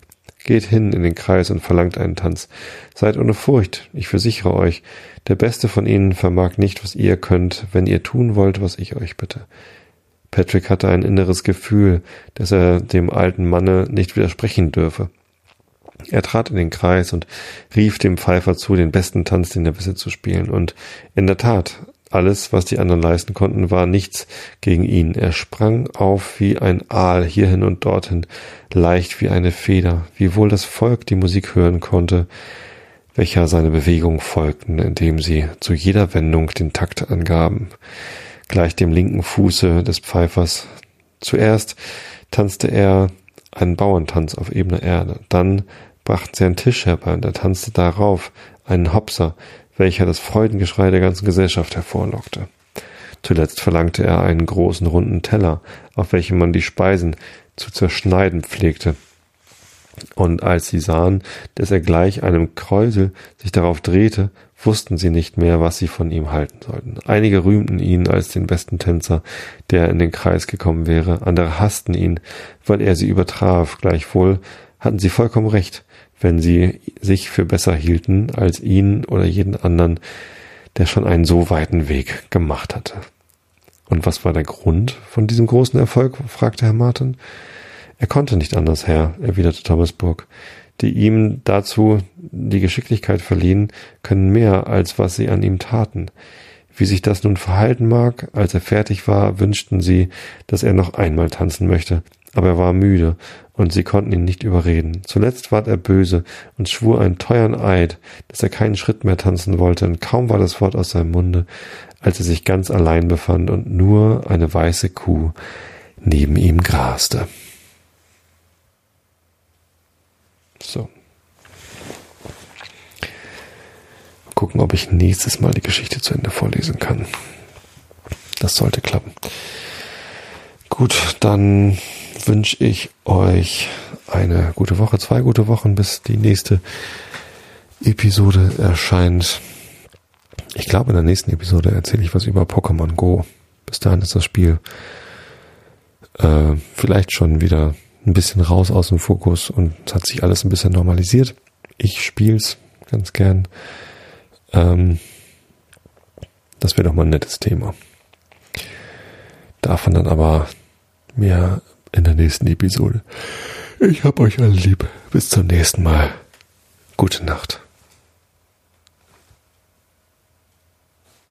Geht hin in den Kreis und verlangt einen Tanz. Seid ohne Furcht, ich versichere euch, der Beste von ihnen vermag nicht, was ihr könnt, wenn ihr tun wollt, was ich euch bitte. Patrick hatte ein inneres Gefühl, dass er dem alten Manne nicht widersprechen dürfe. Er trat in den Kreis und rief dem Pfeifer zu, den besten Tanz, den er wisse zu spielen. Und in der Tat, alles, was die anderen leisten konnten, war nichts gegen ihn. Er sprang auf wie ein Aal hierhin und dorthin, leicht wie eine Feder, wiewohl das Volk die Musik hören konnte, welcher seine Bewegungen folgten, indem sie zu jeder Wendung den Takt angaben, gleich dem linken Fuße des Pfeifers. Zuerst tanzte er einen Bauerntanz auf ebener Erde, dann brachten sie einen Tisch herbei und er tanzte darauf einen Hopser, welcher das Freudengeschrei der ganzen Gesellschaft hervorlockte. Zuletzt verlangte er einen großen runden Teller, auf welchem man die Speisen zu zerschneiden pflegte. Und als sie sahen, dass er gleich einem Kräusel sich darauf drehte, wussten sie nicht mehr, was sie von ihm halten sollten. Einige rühmten ihn als den besten Tänzer, der in den Kreis gekommen wäre, andere hassten ihn, weil er sie übertraf, gleichwohl hatten sie vollkommen recht wenn sie sich für besser hielten als ihn oder jeden anderen, der schon einen so weiten Weg gemacht hatte. Und was war der Grund von diesem großen Erfolg? fragte Herr Martin. Er konnte nicht anders, Herr, erwiderte Thomas Burke. Die ihm dazu die Geschicklichkeit verliehen, können mehr, als was sie an ihm taten. Wie sich das nun verhalten mag, als er fertig war, wünschten sie, dass er noch einmal tanzen möchte, aber er war müde, und sie konnten ihn nicht überreden. Zuletzt ward er böse und schwur einen teuern Eid, dass er keinen Schritt mehr tanzen wollte, und kaum war das Wort aus seinem Munde, als er sich ganz allein befand und nur eine weiße Kuh neben ihm graste. So. Gucken, ob ich nächstes Mal die Geschichte zu Ende vorlesen kann. Das sollte klappen. Gut, dann wünsche ich euch eine gute Woche, zwei gute Wochen, bis die nächste Episode erscheint. Ich glaube, in der nächsten Episode erzähle ich was über Pokémon Go. Bis dahin ist das Spiel äh, vielleicht schon wieder ein bisschen raus aus dem Fokus und es hat sich alles ein bisschen normalisiert. Ich spiele es ganz gern. Ähm, das wäre doch mal ein nettes Thema. Davon dann aber mehr in der nächsten Episode. Ich hab euch alle lieb. Bis zum nächsten Mal. Gute Nacht.